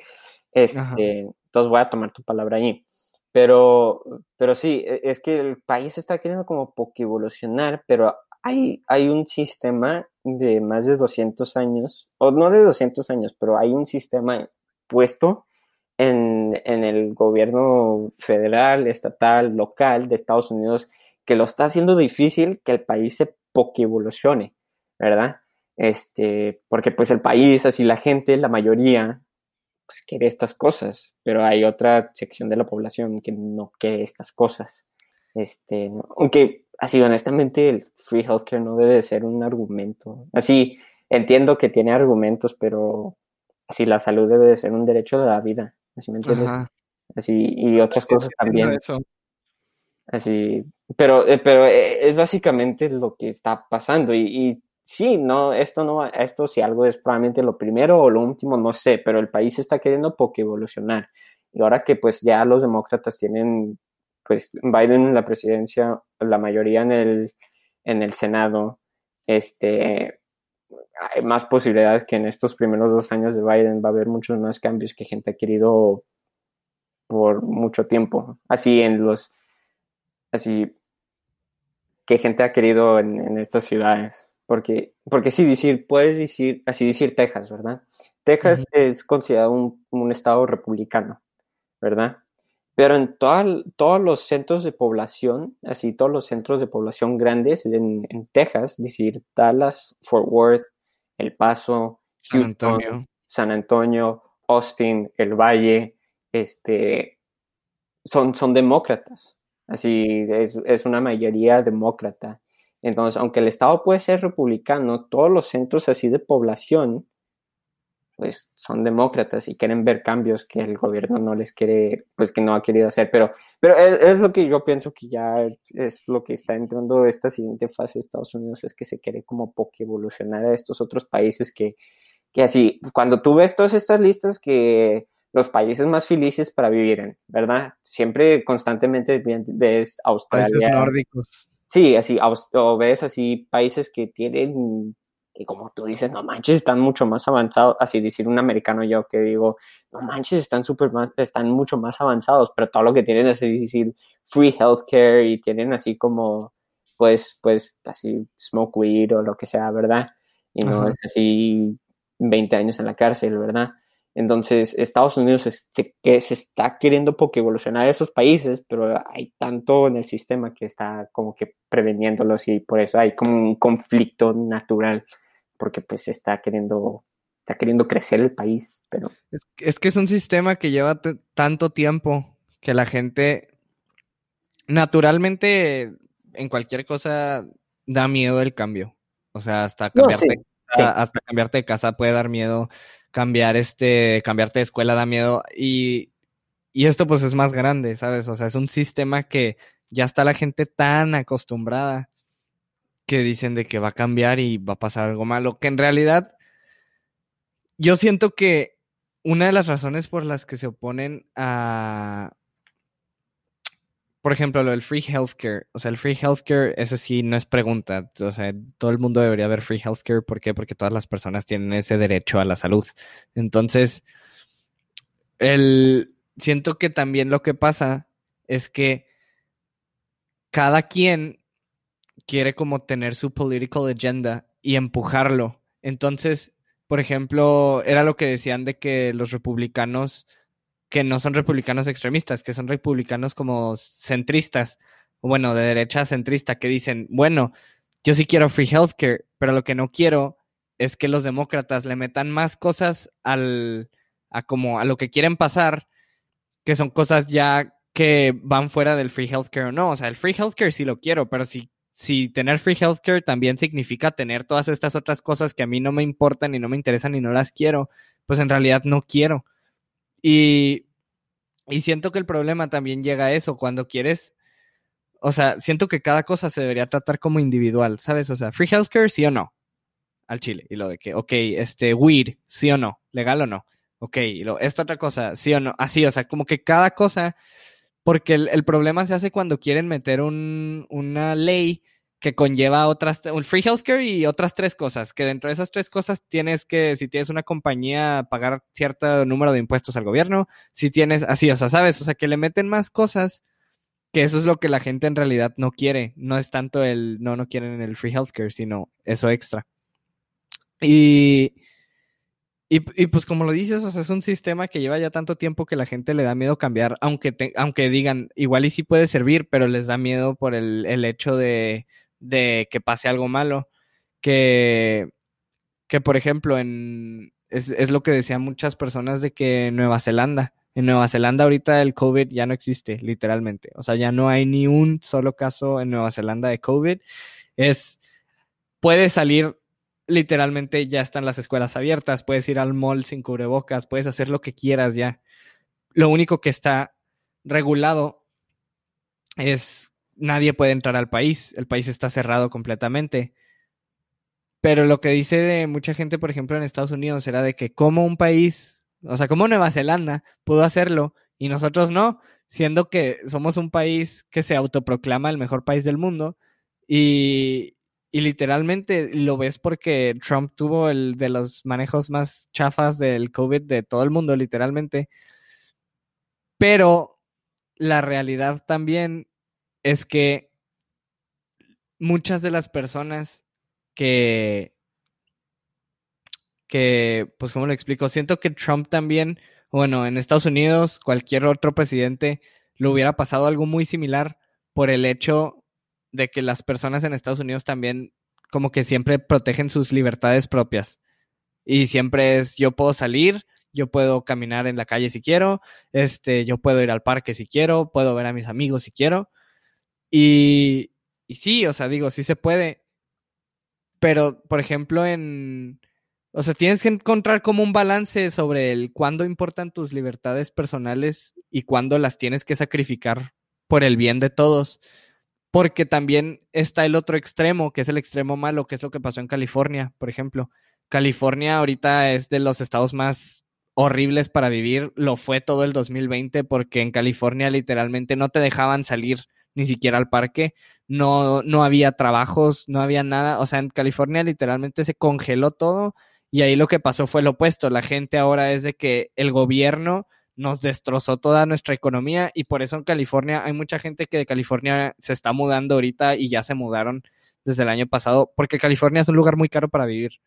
este, entonces voy a tomar tu palabra ahí. Pero, pero sí, e, es que el país está queriendo como poco evolucionar, pero hay, hay un sistema de más de 200 años, o no de 200 años, pero hay un sistema puesto en, el gobierno federal, estatal, local de Estados Unidos que lo está haciendo difícil que el país se evolucione, ¿verdad? Este, porque pues el país, así la gente, la mayoría, pues quiere estas cosas, pero hay otra sección de la población que no quiere estas cosas. Este, aunque así honestamente el free healthcare no debe ser un argumento. Así entiendo que tiene argumentos, pero así la salud debe de ser un derecho de la vida. Así me entiendes. Así, y otras cosas también. Así, pero, eh, pero eh, es básicamente lo que está pasando. Y, y, sí, no, esto no, esto si algo es probablemente lo primero o lo último, no sé, pero el país está queriendo poco evolucionar. Y ahora que pues ya los demócratas tienen, pues Biden en la presidencia, la mayoría en el, en el Senado, este, hay más posibilidades que en estos primeros dos años de Biden va a haber muchos más cambios que gente ha querido por mucho tiempo. Así en los, así que gente ha querido en, estas ciudades. Porque, porque sí, decir, puedes decir, así decir Texas, ¿verdad? Texas es considerado un, estado republicano, ¿verdad? Pero en todos los centros de población, así todos los centros de población grandes en, en Texas, decir Dallas, Fort Worth, el Paso, Houston, San Antonio, Austin, El Valle, este, son, son demócratas. Así es, es una mayoría demócrata. Entonces, aunque el Estado puede ser republicano, todos los centros así de población pues son demócratas y quieren ver cambios que el gobierno no les quiere, pues que no ha querido hacer, pero, pero es, lo que yo pienso que ya es lo que está entrando esta siguiente fase de Estados Unidos, es que se quiere como poco evolucionar a estos otros países que, que así, cuando tú ves todas estas listas que los países más felices para vivir en, ¿verdad? Siempre constantemente ves Australia. Países nórdicos. Sí, así, o ves así países que tienen que como tú dices, no manches, están mucho más avanzados, así decir un americano yo que digo, no manches, están súper más, están mucho más avanzados, pero todo lo que tienen es decir free healthcare y tienen así como, pues, pues, así smoke weed o lo que sea, ¿verdad? Y no es así 20 años en la cárcel, ¿verdad? Entonces, Estados Unidos se, que se está queriendo porque evolucionar esos países, pero hay tanto en el sistema que está como que preveniéndolos y por eso hay como un conflicto natural, porque pues está queriendo, está queriendo crecer el país, pero... Es, que es un sistema que lleva tanto tiempo que la gente naturalmente en cualquier cosa da miedo el cambio. O sea, hasta cambiarte, hasta cambiarte de casa puede dar miedo cambiar este, cambiarte de escuela da miedo y, y esto pues es más grande, ¿sabes? O sea, es un sistema que ya está la gente tan acostumbrada que dicen de que va a cambiar y va a pasar algo malo, que en realidad yo siento que una de las razones por las que se oponen a, por ejemplo, lo del free healthcare. O sea, el free healthcare, ese sí no es pregunta. O sea, todo el mundo debería haber free healthcare. ¿Por qué? Porque todas las personas tienen ese derecho a la salud. Entonces, el, siento que también lo que pasa es que cada quien quiere como tener su political agenda y empujarlo. Entonces, por ejemplo, era lo que decían de que los republicanos que no son republicanos extremistas, que son republicanos como centristas, o bueno, de derecha centrista, que dicen, bueno, yo sí quiero free healthcare, pero lo que no quiero es que los demócratas le metan más cosas al, a como a lo que quieren pasar, que son cosas ya que van fuera del free healthcare o no. O sea, el free healthcare sí lo quiero, pero si, si tener free healthcare también significa tener todas estas otras cosas que a mí no me importan y no me interesan y no las quiero, pues en realidad no quiero. Y, y siento que el problema también llega a eso, cuando quieres, o sea, siento que cada cosa se debería tratar como individual, ¿sabes? O sea, free healthcare, sí o no, al Chile. Y lo de que, ok, este, weed, sí o no, legal o no. Ok, y lo, esta otra cosa, sí o no, así, o sea, como que cada cosa, porque el, el problema se hace cuando quieren meter un, una ley que conlleva otras, un free healthcare y otras tres cosas, que dentro de esas tres cosas tienes que, si tienes una compañía, pagar cierto número de impuestos al gobierno, si tienes, así, o sea, sabes, o sea, que le meten más cosas, que eso es lo que la gente en realidad no quiere, no es tanto el, no, no quieren el free healthcare, sino eso extra. Y, y, pues como lo dices, o sea, es un sistema que lleva ya tanto tiempo que la gente le da miedo cambiar, aunque, aunque digan, igual y sí puede servir, pero les da miedo por el, el hecho de de que pase algo malo. Que, que por ejemplo, en, es, es lo que decían muchas personas de que Nueva Zelanda, en Nueva Zelanda ahorita el COVID ya no existe, literalmente. O sea, ya no hay ni un solo caso en Nueva Zelanda de COVID. Es, puedes salir literalmente, ya están las escuelas abiertas, puedes ir al mall sin cubrebocas, puedes hacer lo que quieras ya. Lo único que está regulado es nadie puede entrar al país, el país está cerrado completamente. Pero lo que dice de mucha gente, por ejemplo, en Estados Unidos, era de que como un país, o sea, como Nueva Zelanda pudo hacerlo y nosotros no, siendo que somos un país que se autoproclama el mejor país del mundo y, y literalmente lo ves porque Trump tuvo el de los manejos más chafas del COVID de todo el mundo, literalmente. Pero la realidad también es que muchas de las personas que, que, pues, ¿cómo lo explico? Siento que Trump también, bueno, en Estados Unidos, cualquier otro presidente, lo hubiera pasado algo muy similar por el hecho de que las personas en Estados Unidos también como que siempre protegen sus libertades propias. Y siempre es, yo puedo salir, yo puedo caminar en la calle si quiero, este, yo puedo ir al parque si quiero, puedo ver a mis amigos si quiero. Y, sí, o sea, digo, sí se puede. Pero, por ejemplo, en... O sea, tienes que encontrar como un balance sobre el cuándo importan tus libertades personales y cuándo las tienes que sacrificar por el bien de todos. Porque también está el otro extremo, que es el extremo malo, que es lo que pasó en California, por ejemplo. California ahorita es de los estados más horribles para vivir. Lo fue todo el 2020 porque en California literalmente no te dejaban salir ni siquiera al parque, no, no había trabajos, no había nada, o sea, en California literalmente se congeló todo y ahí lo que pasó fue lo opuesto, la gente ahora es de que el gobierno nos destrozó toda nuestra economía y por eso en California hay mucha gente que de California se está mudando ahorita y ya se mudaron desde el año pasado, porque California es un lugar muy caro para vivir.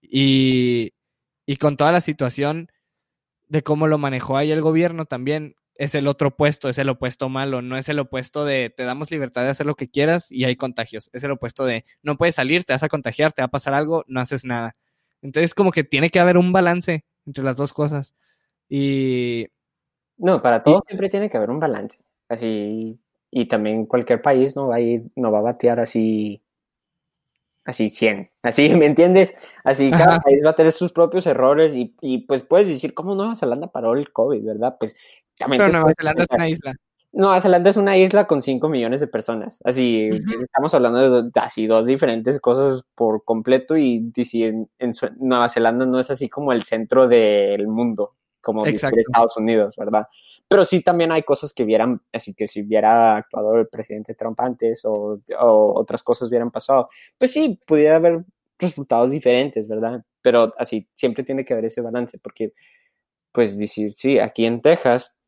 Y, y con toda la situación de cómo lo manejó ahí el gobierno también, es el otro opuesto, es el opuesto malo, no es el opuesto de te damos libertad de hacer lo que quieras y hay contagios, es el opuesto de no puedes salir, te vas a contagiar, te va a pasar algo, no haces nada. Entonces como que tiene que haber un balance entre las dos cosas. Y... No, para todo siempre tiene que haber un balance. Así, y también cualquier país no va a ir, no va a batear así así 100. Así, ¿me entiendes? Así cada país va a tener sus propios errores y, y, pues puedes decir, ¿cómo Nueva Zelanda paró el COVID, verdad? Pues también... Pero Nueva Zelanda es una isla. Nueva Zelanda es una isla con 5 millones de personas. Así, estamos hablando de así dos diferentes cosas por completo y decir, en, Nueva Zelanda no es así como el centro del mundo, como Estados Unidos, ¿verdad? Pero sí también hay cosas que vieran, así que si hubiera actuado el presidente Trump antes o, otras cosas hubieran pasado, pues sí, pudiera haber resultados diferentes, ¿verdad? Pero así, siempre tiene que haber ese balance, porque, pues decir, sí, aquí en Texas,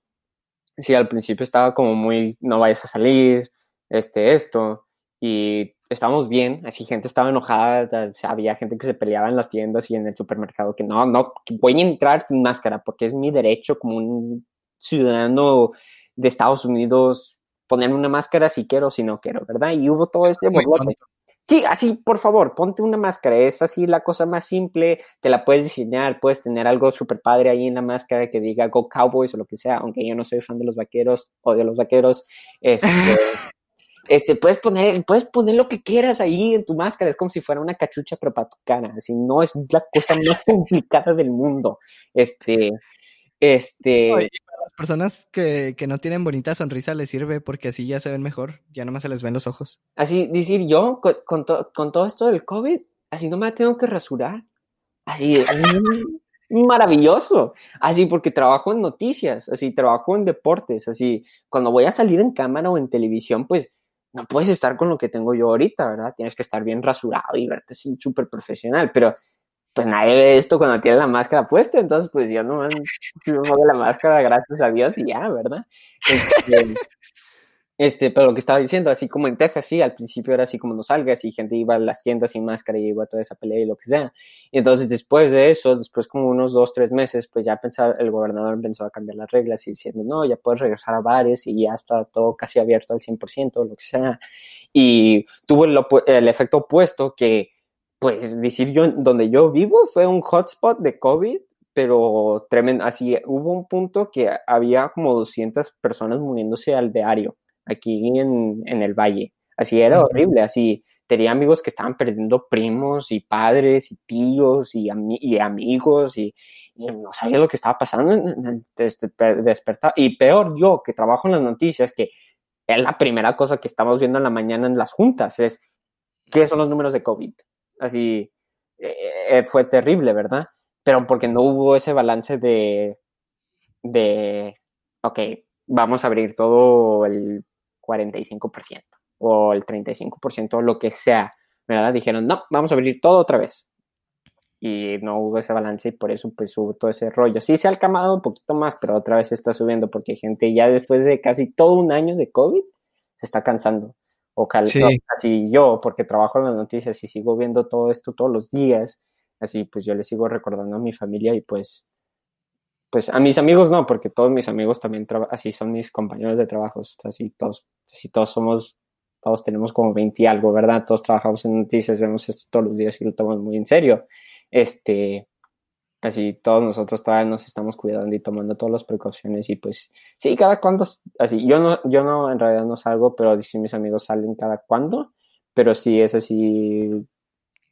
sí, al principio estaba como muy, no vayas a salir, este, esto, y estábamos bien, así gente estaba enojada, había gente que se peleaba en las tiendas y en el supermercado, que no, no, voy a entrar sin máscara porque es mi derecho como un ciudadano de Estados Unidos ponerme una máscara si quiero o si no quiero, ¿verdad? Y hubo todo este Sí, así, por favor, ponte una máscara. Es así la cosa más simple. Te la puedes diseñar, puedes tener algo súper padre ahí en la máscara que diga Go Cowboys o lo que sea, aunque yo no soy fan de los vaqueros o de los vaqueros. Este, este, puedes poner, puedes poner lo que quieras ahí en tu máscara. Es como si fuera una cachucha, pero para tu cara. Así, no es la cosa más complicada del mundo. Este, este. para las personas que, no tienen bonita sonrisa les sirve porque así ya se ven mejor, ya nomás se les ven los ojos. Así, decir, yo con, con, todo esto del COVID, así no me tengo que rasurar. Así, maravilloso. Así, porque trabajo en noticias, así, trabajo en deportes, así, cuando voy a salir en cámara o en televisión, pues no puedes estar con lo que tengo yo ahorita, ¿verdad? Tienes que estar bien rasurado y verte súper profesional, pero pues nadie ve esto cuando tiene la máscara puesta, entonces pues yo no me pongo la máscara, gracias a Dios y ya, ¿verdad? Este, este, pero lo que estaba diciendo, así como en Texas, sí, al principio era así como no salgas y gente iba a las tiendas sin máscara y iba a toda esa pelea y lo que sea. Y entonces después de eso, después como unos dos, tres meses, pues ya pensaba, el gobernador empezó a cambiar las reglas y diciendo, no, ya puedes regresar a bares y ya está todo casi abierto al 100%, lo que sea. Y tuvo el, el efecto opuesto que pues decir yo, donde yo vivo fue un hotspot de COVID, pero tremendo, así hubo un punto que había como 200 personas muriéndose al diario aquí en, en el valle. Así era horrible, así tenía amigos que estaban perdiendo primos y padres y tíos y, y amigos y, no sabía lo que estaba pasando, este, despertar. Y peor yo, que trabajo en las noticias, que es la primera cosa que estamos viendo en la mañana en las juntas, es qué son los números de COVID así eh, eh, fue terrible, ¿verdad? Pero porque no hubo ese balance de, de, ok, vamos a abrir todo el 45% o el 35%, lo que sea, ¿verdad? Dijeron, no, vamos a abrir todo otra vez. Y no hubo ese balance y por eso pues hubo todo ese rollo. Sí se ha calmado un poquito más, pero otra vez está subiendo porque gente ya después de casi todo un año de COVID se está cansando o así yo, porque trabajo en las noticias y sigo viendo todo esto todos los días, así pues yo le sigo recordando a mi familia y pues, pues a mis amigos no, porque todos mis amigos también así son mis compañeros de trabajo, así todos, así todos somos, todos tenemos como 20 y algo, ¿verdad? Todos trabajamos en noticias, vemos esto todos los días y lo tomamos muy en serio. Este, así todos nosotros todavía nos estamos cuidando y tomando todas las precauciones y pues sí, cada cuando, así, yo no, yo no, en realidad no salgo, pero sí mis amigos salen cada cuando, pero sí es así,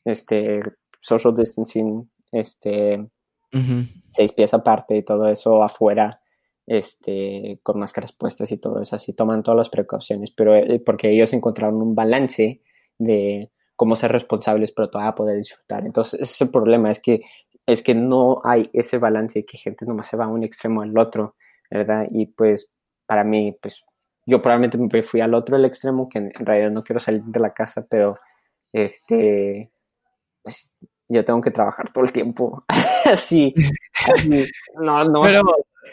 este, social distancing, este, seis pies aparte y todo eso afuera, este, con máscaras puestas y todo eso, así toman todas las precauciones, pero eh, porque ellos encontraron un balance de cómo ser responsables, pero todavía poder disfrutar. Entonces, ese es el problema, es que es que no hay ese balance que gente nomás se va a un extremo al otro, ¿verdad? Y pues para mí, pues yo probablemente me fui al otro el extremo, que en realidad no quiero salir de la casa, pero este, pues yo tengo que trabajar todo el tiempo. así, no, no. Pero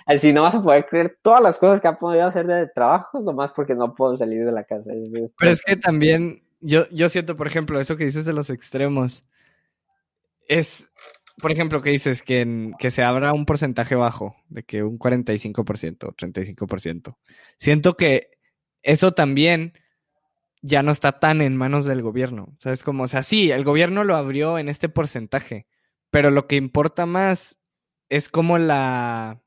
así no vas a poder creer todas las cosas que ha podido hacer de trabajo, nomás porque no puedo salir de la casa. Pero es que también, yo, yo siento, por ejemplo, eso que dices de los extremos, es, por ejemplo, que dices que, que se abra un porcentaje bajo, de que un 45%, 35%. Siento que eso también ya no está tan en manos del gobierno. ¿Sabes? Como, o sea, sí, el gobierno lo abrió en este porcentaje, pero lo que importa más es como la,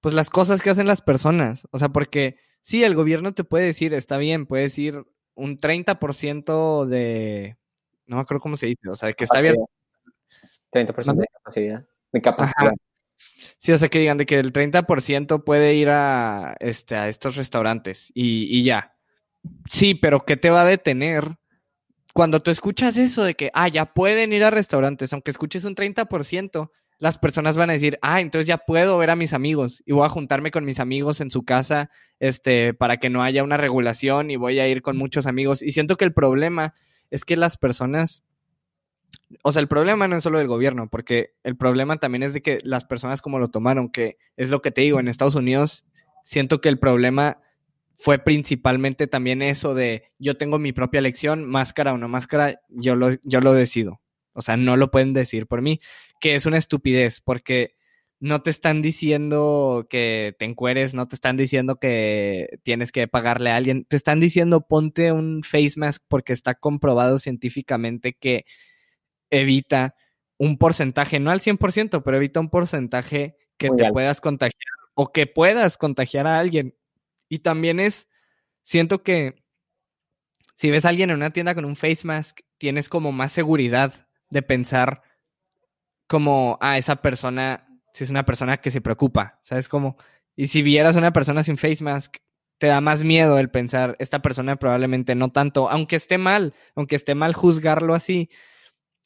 pues las cosas que hacen las personas. O sea, porque sí, el gobierno te puede decir, está bien, puede decir un 30% de, no me acuerdo cómo se dice, o sea, que está abierto. 30% de capacidad. De capacidad. Sí, o sea, que digan de que el 30% puede ir a, este, a estos restaurantes y, y ya. Sí, pero ¿qué te va a detener? Cuando tú escuchas eso de que, ah, ya pueden ir a restaurantes, aunque escuches un 30%, las personas van a decir, ah, entonces ya puedo ver a mis amigos y voy a juntarme con mis amigos en su casa, este, para que no haya una regulación y voy a ir con muchos amigos. Y siento que el problema es que las personas, o sea, el problema no es solo del gobierno, porque el problema también es de que las personas como lo tomaron, que es lo que te digo, en Estados Unidos, siento que el problema fue principalmente también eso de yo tengo mi propia elección, máscara o no máscara, yo lo, yo lo decido. O sea, no lo pueden decir por mí, que es una estupidez, porque no te están diciendo que te encueres, no te están diciendo que tienes que pagarle a alguien, te están diciendo ponte un face mask porque está comprobado científicamente que evita un porcentaje, no al 100%, pero evita un porcentaje que te puedas contagiar o que puedas contagiar a alguien. Y también es, siento que si ves a alguien en una tienda con un face mask, tienes como más seguridad de pensar como, a ah, esa persona, si es una persona que se preocupa, ¿sabes cómo? Y si vieras a una persona sin face mask, te da más miedo el pensar, esta persona probablemente no tanto, aunque esté mal, aunque esté mal juzgarlo así,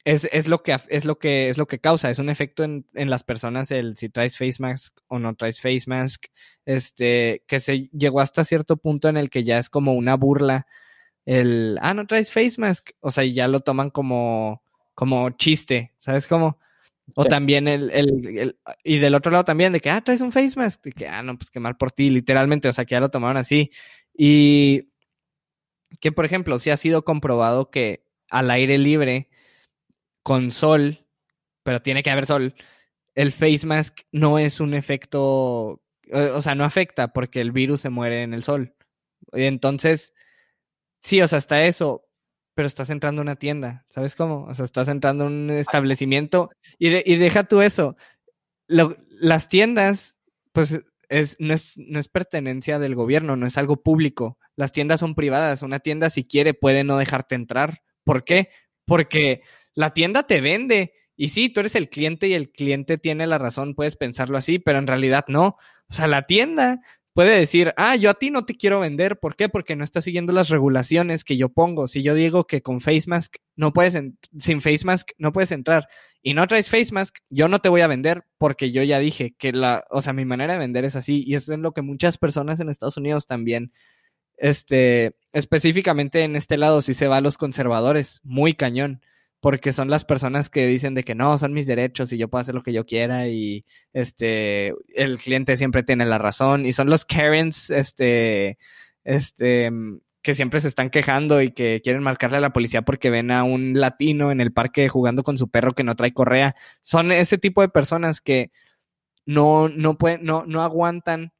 es, es, lo, que, es, lo, que, es lo que causa, es un efecto en, en, las personas el si traes face mask o no traes face mask, este, que se llegó hasta cierto punto en el que ya es como una burla el, ah, no traes face mask, o sea, ya lo toman como, como chiste, ¿sabes cómo? O también el, el, el, y del otro lado también, de que, ah, traes un face mask, de que, ah, no, pues qué mal por ti, literalmente, o sea, que ya lo tomaron así. Y que, por ejemplo, sí ha sido comprobado que al aire libre, con sol, pero tiene que haber sol, el face mask no es un efecto, o sea, no afecta porque el virus se muere en el sol. Entonces, sí, o sea, hasta eso, pero estás entrando a una tienda, ¿sabes cómo? O sea, estás entrando a un establecimiento y, y deja tú eso. las tiendas, pues es, no, es, no es pertenencia del gobierno, no es algo público. Las tiendas son privadas. Una tienda, si quiere, puede no dejarte entrar. ¿Por qué? Porque la tienda te vende. Y sí, tú eres el cliente y el cliente tiene la razón, puedes pensarlo así, pero en realidad no. O sea, la tienda puede decir, ah, yo a ti no te quiero vender. ¿Por qué? Porque no estás siguiendo las regulaciones que yo pongo. Si yo digo que con face mask no puedes, sin face mask no puedes entrar y no traes face mask, yo no te voy a vender porque yo ya dije que la, o sea, mi manera de vender es así y es lo que muchas personas en Estados Unidos también, este, específicamente en este lado, si se va a los conservadores, muy cañón porque son las personas que dicen de que no, son mis derechos y yo puedo hacer lo que yo quiera y este el cliente siempre tiene la razón y son los Karens este este que siempre se están quejando y que quieren marcarle a la policía porque ven a un latino en el parque jugando con su perro que no trae correa. Son ese tipo de personas que no no pueden no no aguantan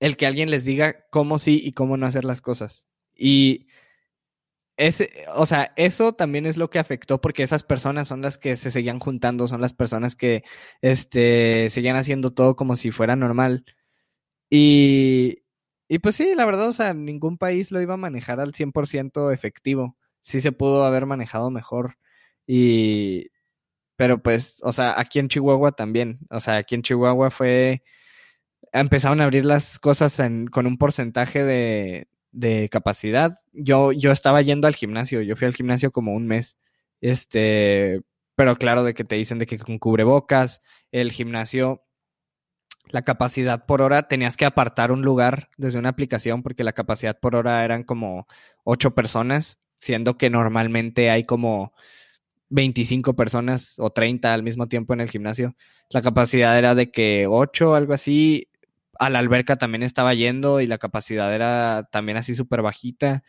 el que alguien les diga cómo sí y cómo no hacer las cosas. Y o sea, eso también es lo que afectó porque esas personas son las que se seguían juntando, son las personas que este, seguían haciendo todo como si fuera normal. Y, y pues sí, la verdad, o sea, ningún país lo iba a manejar al 100% efectivo. Sí se pudo haber manejado mejor. Y, pero pues, o sea, aquí en Chihuahua también. O sea, aquí en Chihuahua fue, empezaron a abrir las cosas con un porcentaje de, de capacidad. Yo, yo estaba yendo al gimnasio, yo fui al gimnasio como un mes, este, pero claro de que te dicen de que con cubrebocas, el gimnasio, la capacidad por hora, tenías que apartar un lugar desde una aplicación porque la capacidad por hora eran como ocho personas, siendo que normalmente hay como 25 personas o 30 al mismo tiempo en el gimnasio. La capacidad era de que 8, algo así. A la alberca también estaba yendo y la capacidad era también así súper bajita.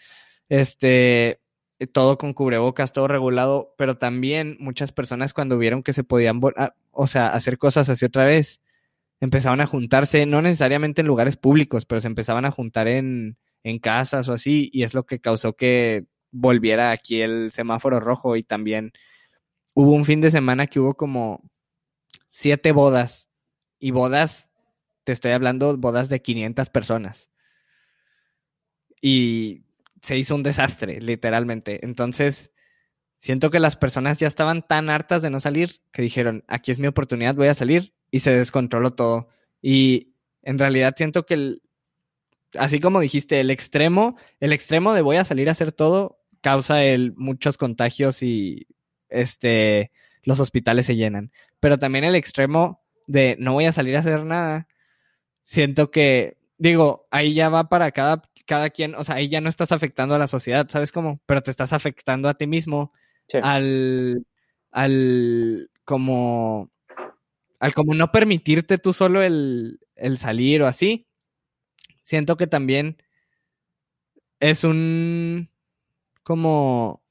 Este, todo con cubrebocas, todo regulado, pero también muchas personas cuando vieron que se podían, ah, o sea, hacer cosas así otra vez, empezaban a juntarse, no necesariamente en lugares públicos, pero se empezaban a juntar en, en casas o así, y es lo que causó que volviera aquí el semáforo rojo y también hubo un fin de semana que hubo como siete bodas y bodas, te estoy hablando, bodas de 500 personas. Y se hizo un desastre, literalmente. Entonces, siento que las personas ya estaban tan hartas de no salir que dijeron, aquí es mi oportunidad, voy a salir y se descontroló todo. Y en realidad siento que el, así como dijiste, el extremo, el extremo de voy a salir a hacer todo causa el, muchos contagios y este, los hospitales se llenan. Pero también el extremo de no voy a salir a hacer nada, siento que, digo, ahí ya va para cada, cada quien, o sea, ahí ya no estás afectando a la sociedad, ¿sabes cómo? Pero te estás afectando a ti mismo al, al, como, al como no permitirte tú solo el, el salir o así. Siento que también es un como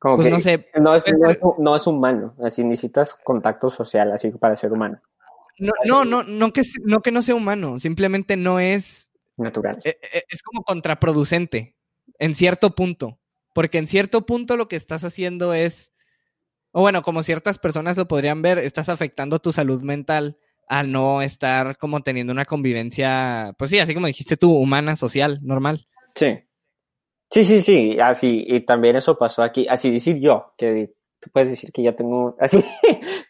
como pues que no sé no es, no, es, humano así necesitas contacto social así para ser humano no no no no que no que no sea humano simplemente no es natural e, e, es, como contraproducente en cierto punto porque en cierto punto lo que estás haciendo es o bueno como ciertas personas lo podrían ver estás afectando tu salud mental al no estar como teniendo una convivencia, pues sí, así como dijiste tú, humana, social, normal. Sí. Sí, sí, sí, así, y también eso pasó aquí, así decir yo, que tú puedes decir que yo tengo, así,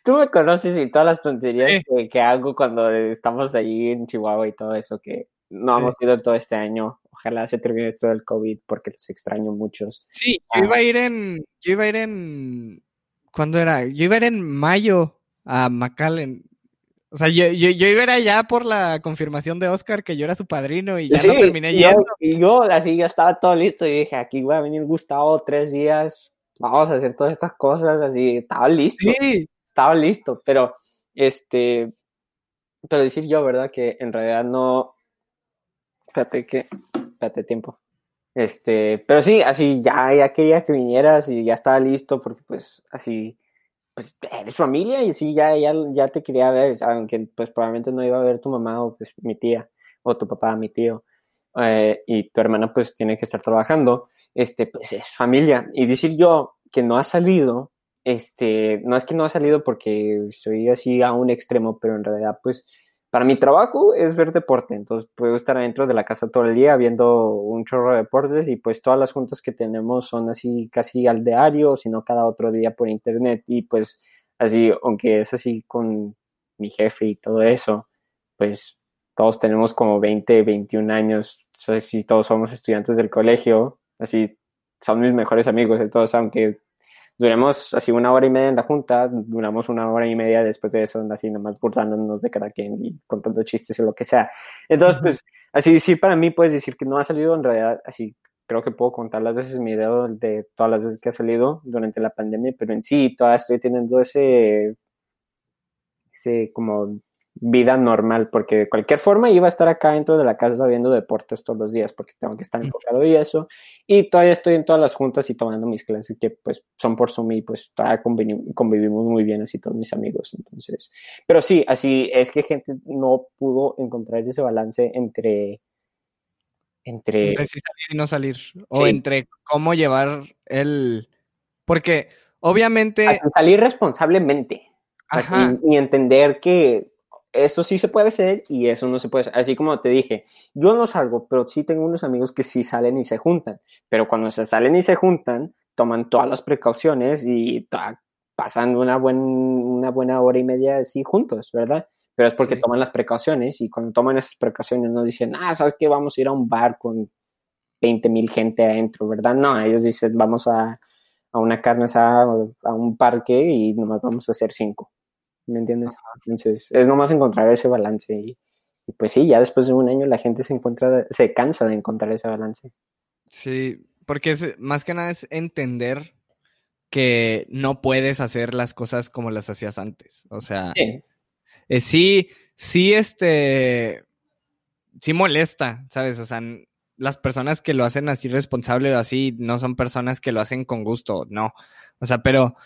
tú me conoces y todas las tonterías que, hago cuando estamos ahí en Chihuahua y todo eso, que no hemos ido todo este año, ojalá se termine esto del COVID porque los extraño muchos. Sí, yo iba a ir en, yo iba a ir en, ¿cuándo era? Yo iba a ir en mayo a McAllen, o sea, yo, yo, yo iba allá por la confirmación de Oscar que yo era su padrino y ya no terminé yendo. y yo así ya estaba todo listo y dije, aquí voy a venir Gustavo tres días, vamos a hacer todas estas cosas, así, estaba listo. Sí. Estaba listo, pero este, pero decir yo, ¿verdad? Que en realidad no, espérate que, espérate tiempo. Este, pero sí, así ya, ya quería que vinieras y ya estaba listo porque pues así pues eres familia y sí, ya, ya, ya te quería ver, aunque pues probablemente no iba a ver tu mamá o pues mi tía o tu papá, mi tío, eh, y tu hermana pues tiene que estar trabajando, este, pues es familia. Y decir yo que no ha salido, este, no es que no ha salido porque soy así a un extremo, pero en realidad pues para mi trabajo es ver deporte, entonces puedo estar dentro de la casa todo el día viendo un chorro de deportes y pues todas las juntas que tenemos son así casi al diario, sino cada otro día por internet. Y pues así, aunque es así con mi jefe y todo eso, pues todos tenemos como 20, 21 años, si todos somos estudiantes del colegio, así son mis mejores amigos, entonces aunque duramos así una hora y media en la junta, duramos una hora y media después de eso, así nomás burlándonos de cada quien y contando chistes o lo que sea. Entonces, pues, así sí, para mí puedes decir que no ha salido, en realidad, así creo que puedo contar las veces mi video de todas las veces que ha salido durante la pandemia, pero en sí todavía estoy teniendo ese, ese como vida normal, porque de cualquier forma iba a estar acá dentro de la casa viendo deportes todos los días, porque tengo que estar enfocado y eso, y todavía estoy en todas las juntas y tomando mis clases que pues son por Zoom y pues todavía convivimos, muy bien así todos mis amigos, entonces, pero sí, así es que gente no pudo encontrar ese balance entre... Entre, entre salir y no salir, o entre cómo llevar el... Porque obviamente... salir responsablemente. y entender que eso sí se puede hacer y eso no se puede hacer. Así como te dije, yo no salgo, pero sí tengo unos amigos que sí salen y se juntan. Pero cuando se salen y se juntan, toman todas las precauciones y pasan una, una buena hora y media así juntos, ¿verdad? Pero es porque toman las precauciones y cuando toman esas precauciones no dicen, ah, ¿sabes qué? Vamos a ir a un bar con 20 mil gente adentro, ¿verdad? No, ellos dicen, vamos a, a una carne asada, a un parque y nomás vamos a hacer cinco. ¿Me entiendes? Entonces, es nomás encontrar ese balance y, pues sí, ya después de un año la gente se encuentra, se cansa de encontrar ese balance. Sí, porque es, más que nada es entender que no puedes hacer las cosas como las hacías antes. O sea, Sí. eh, sí, sí, este, sí molesta, ¿sabes? O sea, las personas que lo hacen así responsable o así no son personas que lo hacen con gusto, no. O sea, pero,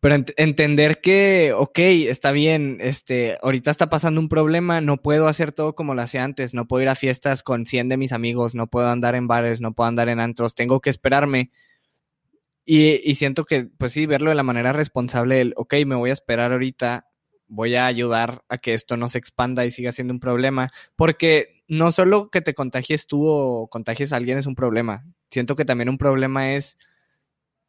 pero ent- entender que, ok, está bien, este, ahorita está pasando un problema, no puedo hacer todo como lo hacía antes, no puedo ir a fiestas con 100 de mis amigos, no puedo andar en bares, no puedo andar en antros, tengo que esperarme. Y, y siento que, pues sí, verlo de la manera responsable, el, ok, me voy a esperar ahorita, voy a ayudar a que esto no se expanda y siga siendo un problema, porque no solo que te contagies tú o contagies a alguien es un problema, siento que también un problema es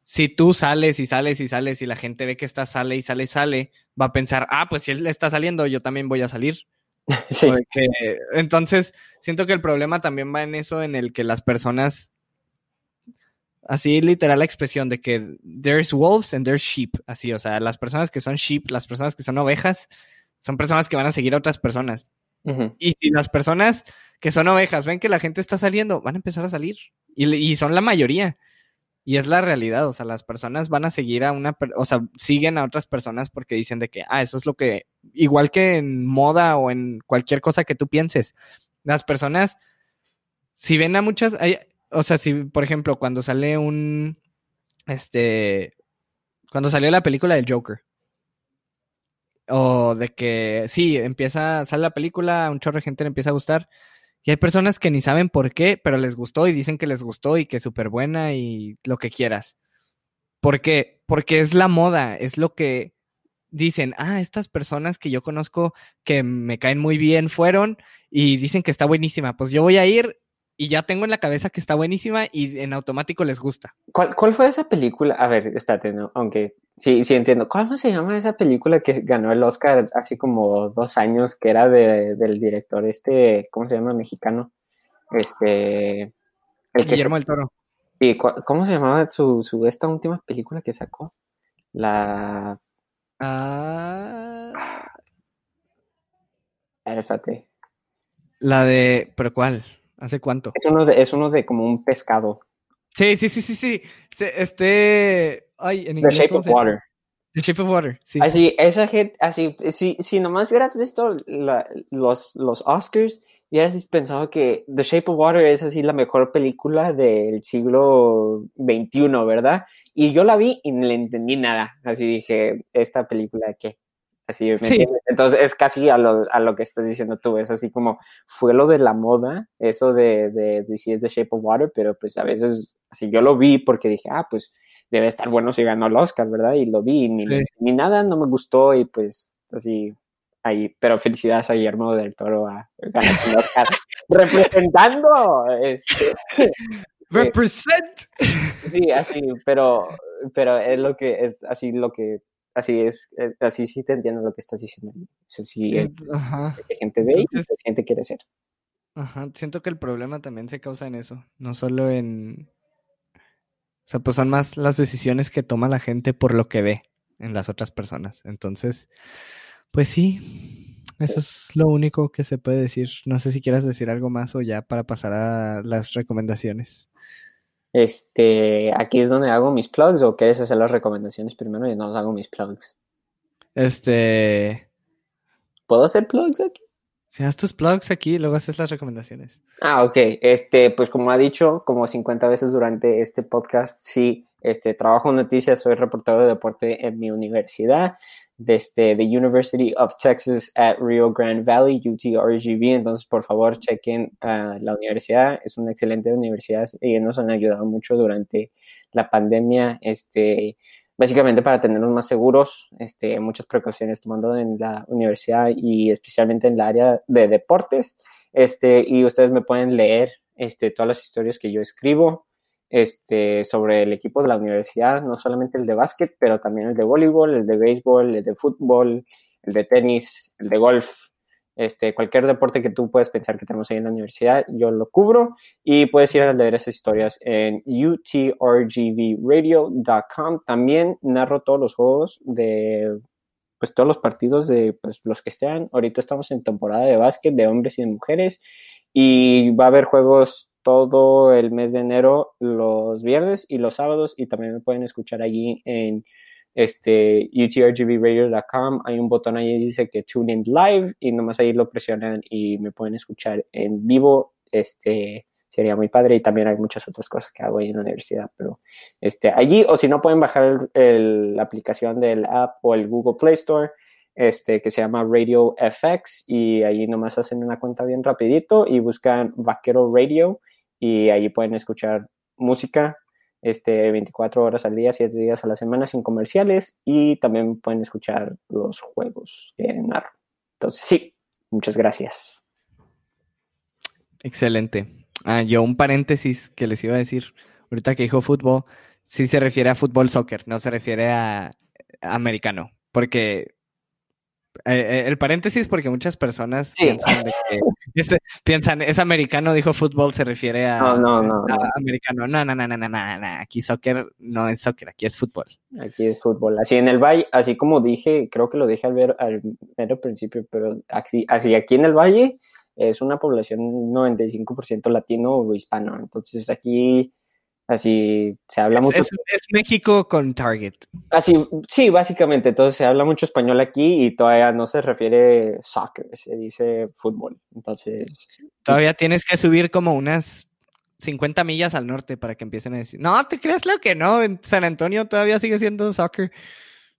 si tú sales y sales y sales y la gente ve que estás sale y sale y sale, va a pensar, ah, pues si él está saliendo, yo también voy a salir. Sí. Entonces, siento que el problema también va en eso, en el que las personas, así literal la expresión de que there's wolves and there's sheep, así, o sea, las personas que son sheep, las personas que son ovejas, son personas que van a seguir a otras personas. Y si las personas que son ovejas ven que la gente está saliendo, van a empezar a salir. Y, y son la mayoría. Y es la realidad. O sea, las personas van a seguir a una, o sea, siguen a otras personas porque dicen de que, ah, eso es lo que, igual que en moda o en cualquier cosa que tú pienses, las personas, si ven a muchas, hay, o sea, si, por ejemplo, cuando sale un, este, cuando salió la película del Joker, o de que sí, empieza, sale la película, un chorro de gente le empieza a gustar. Y hay personas que ni saben por qué, pero les gustó y dicen que les gustó y que es súper buena y lo que quieras. ¿Por qué? Porque es la moda, es lo que dicen, ah, estas personas que yo conozco que me caen muy bien fueron y dicen que está buenísima. Pues yo voy a ir y ya tengo en la cabeza que está buenísima y en automático les gusta. ¿Cuál, ¿Cuál fue esa película? A ver, espérate, no, aunque sí, sí entiendo. ¿Cómo se llama esa película que ganó el Oscar hace como dos años, que era de, del director este, ¿cómo se llama? Mexicano. Este, el que Guillermo del Toro. sí, ¿cómo se llamaba su, su esta última película que sacó? La, Ah, espérate. la de, ¿pero cuál? ¿Hace cuánto? Es uno de, es uno de como un pescado. Sí, sí, sí, sí, sí. Se- Este, ay, en The inglés. Shape ¿cómo of se? Water. The Shape of Water, sí. Así, esa gente, así, si, si nomás hubieras visto la- los, los Oscars, hubieras pensado que The Shape of Water es así la mejor película del siglo XXI, ¿verdad? Y yo la vi y no le entendí nada. Así dije, ¿esta película qué? Así, ¿me Sí. entiendes? Entonces es casi a lo, a lo que estás diciendo tú, es así como fue lo de la moda, eso de, de decir The Shape of Water, pero pues a veces, así yo lo vi porque dije, ah, pues debe estar bueno si ganó el Oscar, ¿verdad? Y lo vi, y ni, Sí. ni nada, no me gustó y pues así, ahí, pero felicidades a Guillermo del Toro a ganar el Oscar representando, este, Represent. sí, así, pero, pero es lo que, es así lo que, así es, así sí te entiendo lo que estás diciendo, es así, es Ajá, gente ve Entonces- gente quiere ser. ajá. Siento que el problema también se causa en eso, no solo en... O sea, pues son más las decisiones que toma la gente por lo que ve en las otras personas. Entonces, pues sí, eso es lo único que se puede decir. No sé si quieras decir algo más o ya para pasar a las recomendaciones. Este, aquí es donde hago mis plugs o quieres hacer las recomendaciones primero y no hago mis plugs. Este... ¿Puedo hacer plugs aquí? Si tus plugs aquí y luego haces las recomendaciones. Ah, ok. Este, pues como ha dicho como 50 veces durante este podcast, sí, este, trabajo en noticias, soy reportero de deporte en mi universidad, desde the University of Texas at Rio Grande Valley, UTRGV. Entonces, por favor, chequen ah, la universidad. Es una excelente universidad y nos han ayudado mucho durante la pandemia. Este, básicamente para tenernos más seguros, este, muchas precauciones tomando en la universidad y especialmente en el área de deportes. Este, y ustedes me pueden leer este, todas las historias que yo escribo sobre el equipo de la universidad, no solamente el de básquet, pero también el de voleibol, el de béisbol, el de fútbol, el de tenis, el de golf, este, cualquier deporte que tú puedes pensar que tenemos ahí en la universidad, yo lo cubro y puedes ir a leer esas historias en utrgvradio.com. También narro todos los juegos de, pues todos los partidos de pues, los que estén. Ahorita estamos en temporada de básquet de hombres y de mujeres Y va a haber juegos todo el mes de enero, los viernes y los sábados, y también me pueden escuchar allí en este, utrgbradio.com, hay un botón ahí que dice que tune in live y nomás ahí lo presionan y me pueden escuchar en vivo, este, sería muy padre. Y también hay muchas otras cosas que hago ahí en la universidad, pero este, allí o si no pueden bajar la aplicación del app o el Google Play Store, este, que se llama Radio FX y allí nomás hacen una cuenta bien rapidito y buscan Vaquero Radio y allí pueden escuchar música este, 24 horas al día, 7 días a la semana sin comerciales y también pueden escuchar los juegos que narro. Entonces, sí, muchas gracias. Excelente. Ah, yo un paréntesis que les iba a decir, ahorita que dijo fútbol, sí se refiere a fútbol soccer, no se refiere a americano, porque eh, eh, el paréntesis porque muchas personas piensan, que, piensan, es americano, dijo fútbol, se refiere a, no, no, no, americano. No, no, no, no, no, no, aquí soccer no es soccer, aquí es fútbol. Aquí es fútbol. Así en el Valle, así como dije, creo que lo dije al ver al mero principio, pero así, así aquí en el Valle es una población 95% latino o hispano. Entonces aquí Así se habla mucho. Es, México con Target. Así, sí, básicamente. Entonces se habla mucho español aquí y todavía no se refiere soccer, se dice fútbol. Entonces. Todavía tienes que subir como unas 50 millas al norte para que empiecen a decir. No, ¿te crees lo que no? En San Antonio todavía sigue siendo soccer.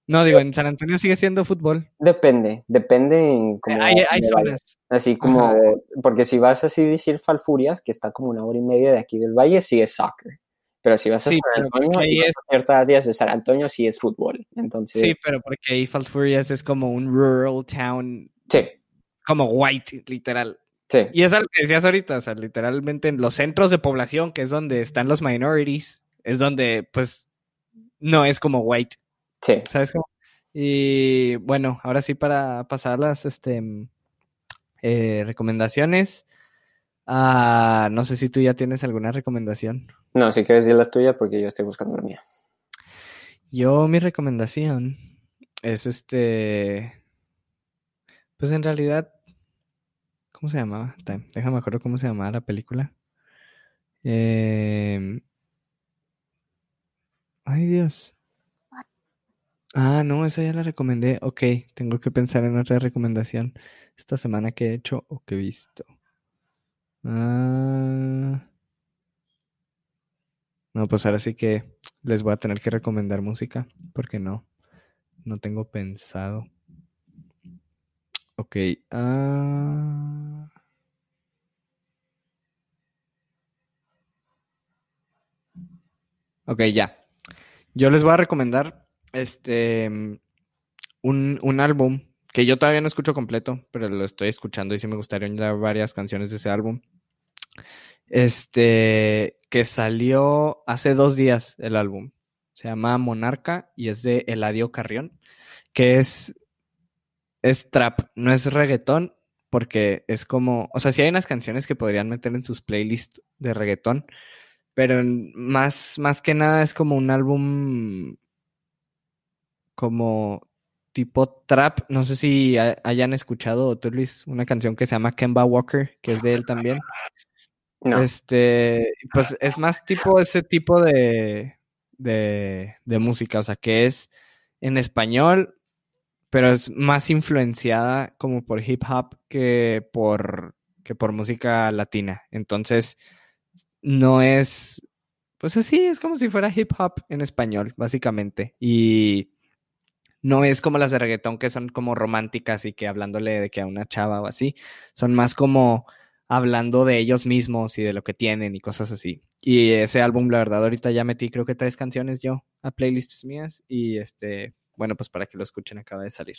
No, digo, en San Antonio sigue siendo fútbol. Depende, depende en cómo. Hay, hay zonas. Así como, porque si vas así a decir Falfurias, que está como una hora y media de aquí del valle, sí es soccer. Pero si vas a San Antonio, y es... ciertas áreas de San Antonio, sí es fútbol. Entonces... Sí, pero porque ahí Furious es como un rural town. Sí. Como white, literal. Sí. Y es algo que decías ahorita, o sea, literalmente en los centros de población, que es donde están los minorities, es donde, pues, no es como white. Sí. ¿Sabes cómo? Y bueno, ahora sí para pasar las este, eh, recomendaciones. Ah, no sé si tú ya tienes alguna recomendación. No, si quieres decir la tuya porque yo estoy buscando la mía. Yo, mi recomendación es este. Pues en realidad. ¿Cómo se llamaba? Déjame acuerdo cómo se llamaba la película. Em, ay, Dios. Ah, no, esa ya la recomendé. Ok, tengo que pensar en otra recomendación esta semana que he hecho o que he visto. Ah. No, pues ahora sí que les voy a tener que recomendar música, porque no, no tengo pensado. Ok. Ah. Ok, ya. Yo les voy a recomendar este un, un álbum que yo todavía no escucho completo, pero lo estoy escuchando y sí me gustaría añadir varias canciones de ese álbum. Este, que salió hace dos días el álbum. Se llama Monarca y es de Eladio Carrión, que es, es trap, no es reggaetón, porque es como, o sea, sí hay unas canciones que podrían meter en sus playlists de reggaetón, pero más, más que nada es como un álbum como tipo trap. No sé si hayan escuchado, tú Luis, una canción que se llama Kemba Walker, que es de él también. Este, pues es más tipo ese tipo de, de, de, música, o sea, que es en español, pero es más influenciada como por hip hop que por, que por música latina. Entonces, no es, pues así, es como si fuera hip hop en español, básicamente. Y no es como las de reggaetón que son como románticas y que hablándole de que a una chava o así, son más como hablando de ellos mismos y de lo que tienen y cosas así. Y ese álbum, la verdad, ahorita ya metí creo que tres canciones yo a playlists mías y este, bueno, pues para que lo escuchen acaba de salir.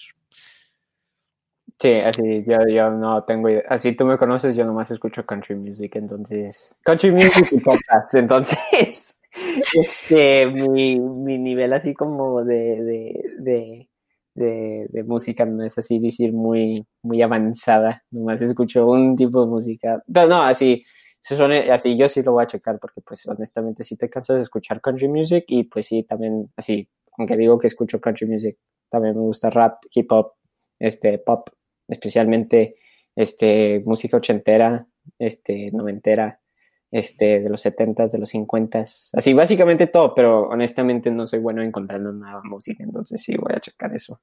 Sí, así yo, yo no tengo idea. Así tú me conoces, yo nomás escucho country music, entonces. Country music y podcast, entonces. Este, mi, mi nivel así como de, de, de música no es así decir muy, muy avanzada, nomás escucho un tipo de música, pero no, así, se suene, así yo sí lo voy a checar porque pues honestamente sí te cansas de escuchar country music y pues sí también así, aunque digo que escucho country music, también me gusta rap, hip hop, este pop, especialmente este música ochentera, este, noventera, este, de los setentas, de los cincuentas, así básicamente todo, pero honestamente no soy bueno encontrando nada música, entonces sí voy a checar eso.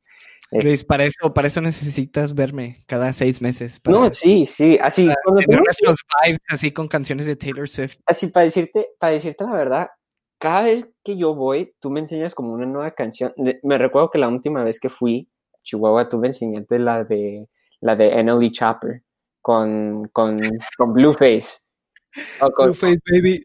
Eh, Luis, para eso, para eso necesitas verme cada seis meses. no, sí, sí, así. Tener los vibes así con canciones de Taylor Swift. Así, para decirte, para decirte la verdad, cada vez que yo voy, tú me enseñas como una nueva canción. Me recuerdo que la última vez que fui a Chihuahua, tú me enseñaste la de la de NLE Chopper con, con, con Blueface. Blueface, baby.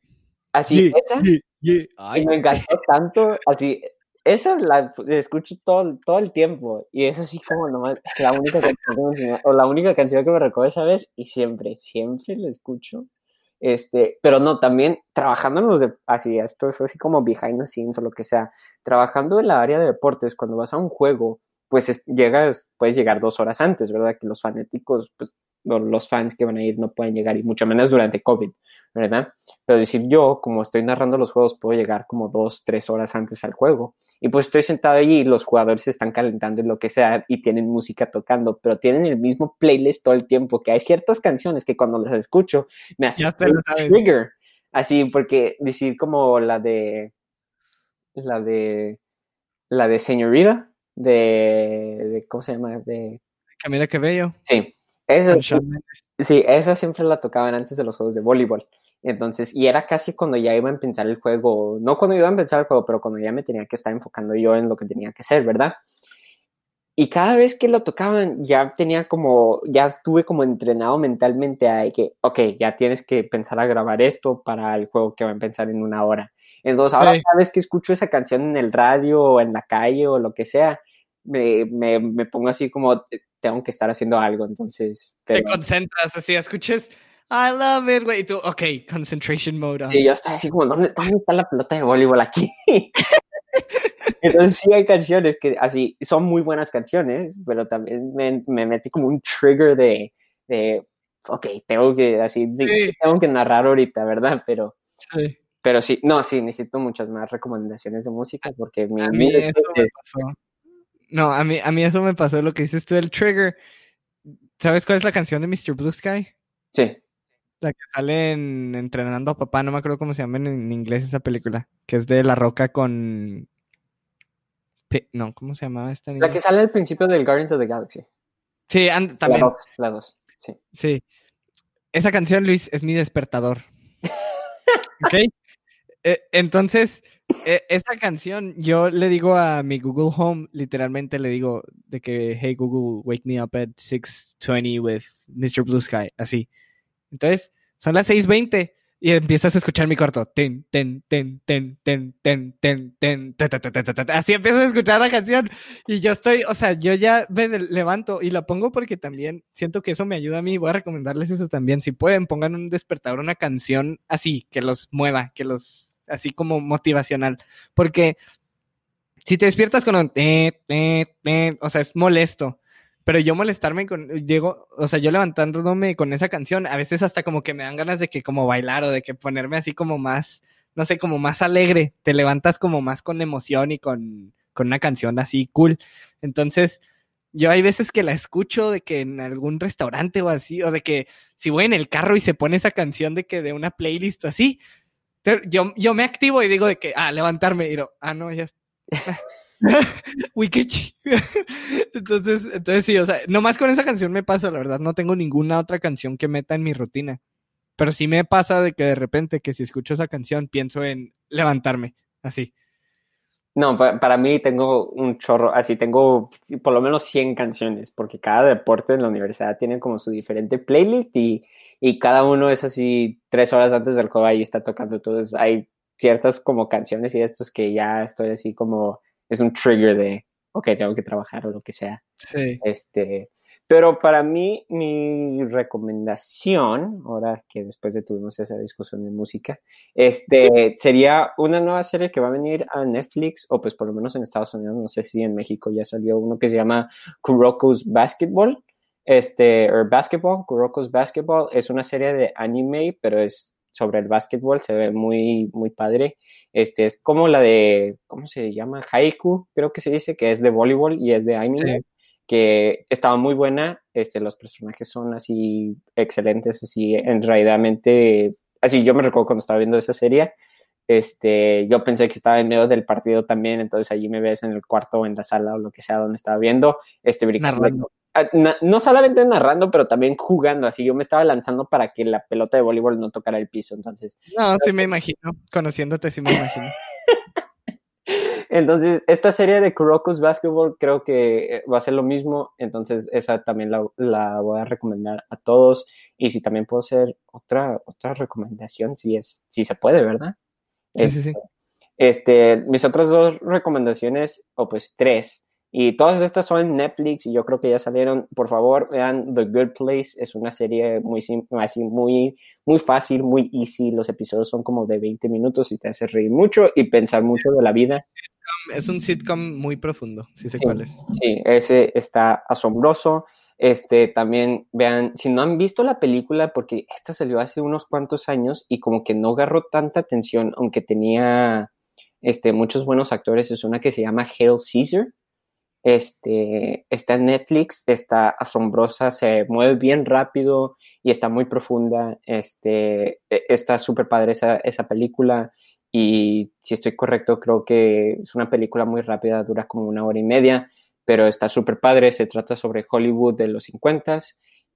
Así, esa. Y me encantó tanto. Así, esa la escucho todo, todo el tiempo. Y es así como nomás la única canción que me o la única canción que me recuerdo esa vez. Y siempre, siempre la escucho. Este, pero no, también trabajando en los de, así, esto es así como behind the scenes o lo que sea, trabajando en la área de deportes, cuando vas a un juego, pues llegas, puedes llegar dos horas antes, ¿verdad? Que los fanáticos, pues los fans que van a ir no pueden llegar, y mucho menos durante COVID, ¿verdad? Pero decir yo, como estoy narrando los juegos, puedo llegar como dos, tres horas antes al juego. Y pues estoy sentado allí, los jugadores están calentando y lo que sea, y tienen música tocando, pero tienen el mismo playlist todo el tiempo, que hay ciertas canciones que cuando las escucho me hacen trigger. Así, porque decir como la de, la de, la de Señorita, de, ¿cómo se llama? De Camila Cabello. Sí, esa, sí, esa siempre la tocaban antes de los juegos de voleibol. Entonces, y era casi cuando ya iba a empezar el juego, no cuando iba a empezar el juego, pero cuando ya me tenía que estar enfocando yo en lo que tenía que hacer, ¿verdad? Y cada vez que lo tocaban, ya tenía como, ya estuve como entrenado mentalmente a que, ok, ya tienes que pensar a grabar esto para el juego que va a empezar en una hora. Entonces, ahora cada vez que escucho esa canción en el radio o en la calle o lo que sea, me, me, me pongo así como, tengo que estar haciendo algo, entonces... Te concentras así, escuches, I love it, güey, y tú, ok, concentration mode. Sí, yo estaba así como, ¿dónde, está la pelota de voleibol aquí? Entonces sí hay canciones que así, son muy buenas canciones, pero también me, me metí como un trigger de, de ok, tengo que así, tengo que narrar ahorita, ¿verdad? Pero, sí. pero sí, no, sí, necesito muchas más recomendaciones de música porque mi, mi eso me pasó. No, a mí, a mí eso me pasó lo que dices tú del trigger. ¿Sabes cuál es la canción de Mr. Blue Sky? Sí. La que sale en Entrenando a Papá, no me acuerdo cómo se llama en inglés esa película, que es de La Roca con... No, ¿cómo se llamaba esta La que sale al principio del Guardians of the Galaxy. Sí, también. La dos, sí. Sí. Esa canción, Luis, es mi despertador. ¿Ok? Eh, entonces, e, esa canción, yo le digo a mi Google Home, literalmente le digo de que, hey Google, wake me up at 6.20 with Mr. Blue Sky, así. Entonces, son las 6.20 y empiezas a escuchar mi corto. Ten, ten, ten, ten, ten, ten, ten, ten, así empiezas a escuchar la canción y yo estoy, o sea, yo ya me levanto y la pongo porque también siento que eso me ayuda a mí. Voy a recomendarles eso también. Si pueden, pongan un despertador, una canción así, que los mueva, que los así como motivacional, porque si te despiertas con un, o sea, es molesto, pero yo molestarme con, llego, o sea, yo levantándome con esa canción, a veces hasta como que me dan ganas de que como bailar o de que ponerme así como más, no sé, como más alegre, te levantas como más con emoción y con, con una canción así cool. Entonces, yo hay veces que la escucho de que en algún restaurante o así, o de que si voy en el carro y se pone esa canción de que de una playlist o así, yo, yo me activo y digo de que, ah, levantarme, y digo, ah, no, ya Wicked. entonces, entonces sí, o sea, nomás con esa canción me pasa, la verdad, no tengo ninguna otra canción que meta en mi rutina. Pero sí me pasa de que de repente que si escucho esa canción pienso en levantarme, así. No, para, mí tengo un chorro, así tengo por lo menos 100 canciones, porque cada deporte en la universidad tiene como su diferente playlist y, y cada uno es así tres horas antes del juego ahí está tocando. Entonces hay ciertas como canciones y estos que ya estoy así como, es un trigger de, ok, tengo que trabajar o lo que sea. Sí. Este, pero para mí, mi recomendación, ahora que después de tuvimos esa discusión de música, este, sería una nueva serie que va a venir a Netflix, o pues por lo menos en Estados Unidos, no sé si en México ya salió uno que se llama Kuroko's Basketball, este, o Basketball, Kuroko's Basketball, es una serie de anime, pero es sobre el basketball, se ve muy, muy padre. Este, es como la de, ¿cómo se llama? Haiku, creo que se dice, que es de voleibol y es de anime. que estaba muy buena, este, los personajes son así excelentes, así en realidad, así yo me recuerdo cuando estaba viendo esa serie, este, yo pensé que estaba en medio del partido también, entonces allí me ves en el cuarto o en la sala o lo que sea donde estaba viendo, este, brincando. No solamente narrando, pero también jugando, así yo me estaba lanzando para que la pelota de voleibol no tocara el piso, entonces. No, sí me imagino, conociéndote sí me imagino. entonces, esta serie de Kuroko's Basketball creo que eh, va a ser lo mismo, entonces esa también la, la voy a recomendar a todos, y si también puedo hacer otra, otra recomendación, si es, si se puede, ¿verdad? Sí, sí, sí. Este, mis otras dos recomendaciones, o pues tres, y todas estas son en Netflix y yo creo que ya salieron. Por favor, vean The Good Place. Es una serie muy así, muy, muy fácil, muy easy. Los episodios son como de 20 minutos y te hace reír mucho y pensar mucho de la vida. Es un sitcom muy profundo, si sé cuál es. Sí, ese está asombroso. Este, también vean, si no han visto la película, porque esta salió hace unos cuantos años y como que no agarró tanta atención, aunque tenía este, muchos buenos actores, es una que se llama Hail Caesar. Este, está en Netflix, está asombrosa, se mueve bien rápido y está muy profunda. Este, e, está súper padre esa, esa película y si estoy correcto, creo que es una película muy rápida, dura como una hora y media pero está súper padre, se trata sobre Hollywood de los 50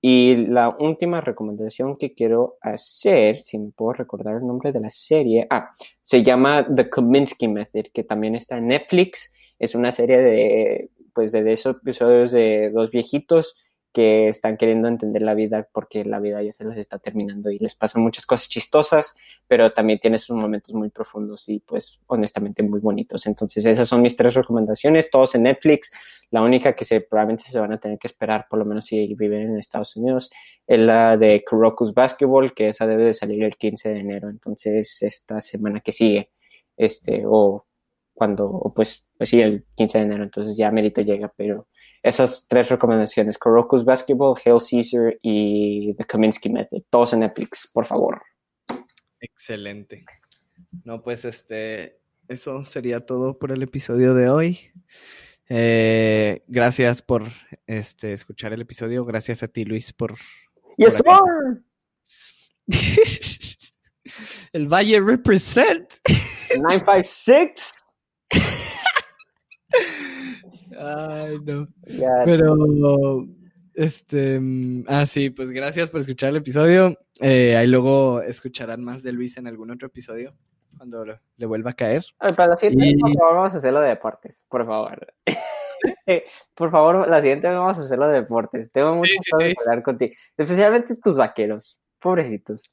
y la última recomendación que quiero hacer, si me puedo recordar el nombre de la serie, ah, se llama The Kominsky Method, que también está en Netflix, es una serie de, pues, de esos episodios de dos viejitos que están queriendo entender la vida porque la vida ya se les está terminando y les pasan muchas cosas chistosas, pero también tiene sus momentos muy profundos y pues honestamente muy bonitos. Entonces esas son mis tres recomendaciones, todos en Netflix. La única que se, probablemente se van a tener que esperar, por lo menos si viven en Estados Unidos, es la de Kuroku's Basketball, que esa debe de salir el 15 de enero. Entonces esta semana que sigue, este, o cuando, o pues, pues sí, el 15 de enero, entonces ya merito llega, pero esas tres recomendaciones, Kuroko's Basketball, Hail Caesar y The Kaminsky Method, todos en Netflix, por favor. Excelente. No, pues este, eso sería todo por el episodio de hoy. Eh, gracias por este, escuchar el episodio. Gracias a ti, Luis, por. Yes, sir. el Valle represent. 956. Ay, no. Pero, este, mm, ah, sí, pues gracias por escuchar el episodio. Eh, ahí luego escucharán más de Luis en algún otro episodio cuando le vuelva a caer. para la siguiente, por favor, vamos a hacerlo de deportes, por favor. por favor, la siguiente vamos a hacerlo de deportes. Tengo mucho que hablar contigo, especialmente tus vaqueros, pobrecitos.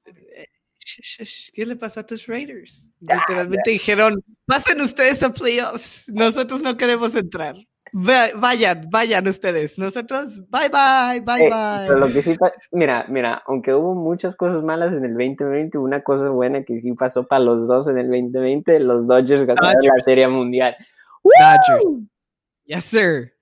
¿Qué le pasó a tus Raiders? Literalmente dijeron, pasen ustedes a playoffs, nosotros no queremos entrar. Vayan, vayan ustedes. Nosotros, bye bye, bye eh, bye. mira, mira, aunque hubo muchas cosas malas en el 2020, una cosa buena que sí pasó para los dos en el 2020, los Dodgers ganaron la Serie Mundial. Dodgers. Yes, sir.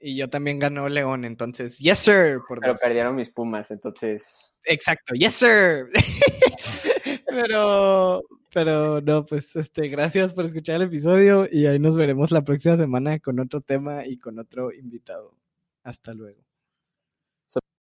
Y yo también ganó León, entonces, yes, sir. Pero perdieron mis Pumas, entonces. Exacto, yes, sir. pero, pero no, pues este, gracias por escuchar el episodio y ahí nos veremos la próxima semana con otro tema y con otro invitado. Hasta luego.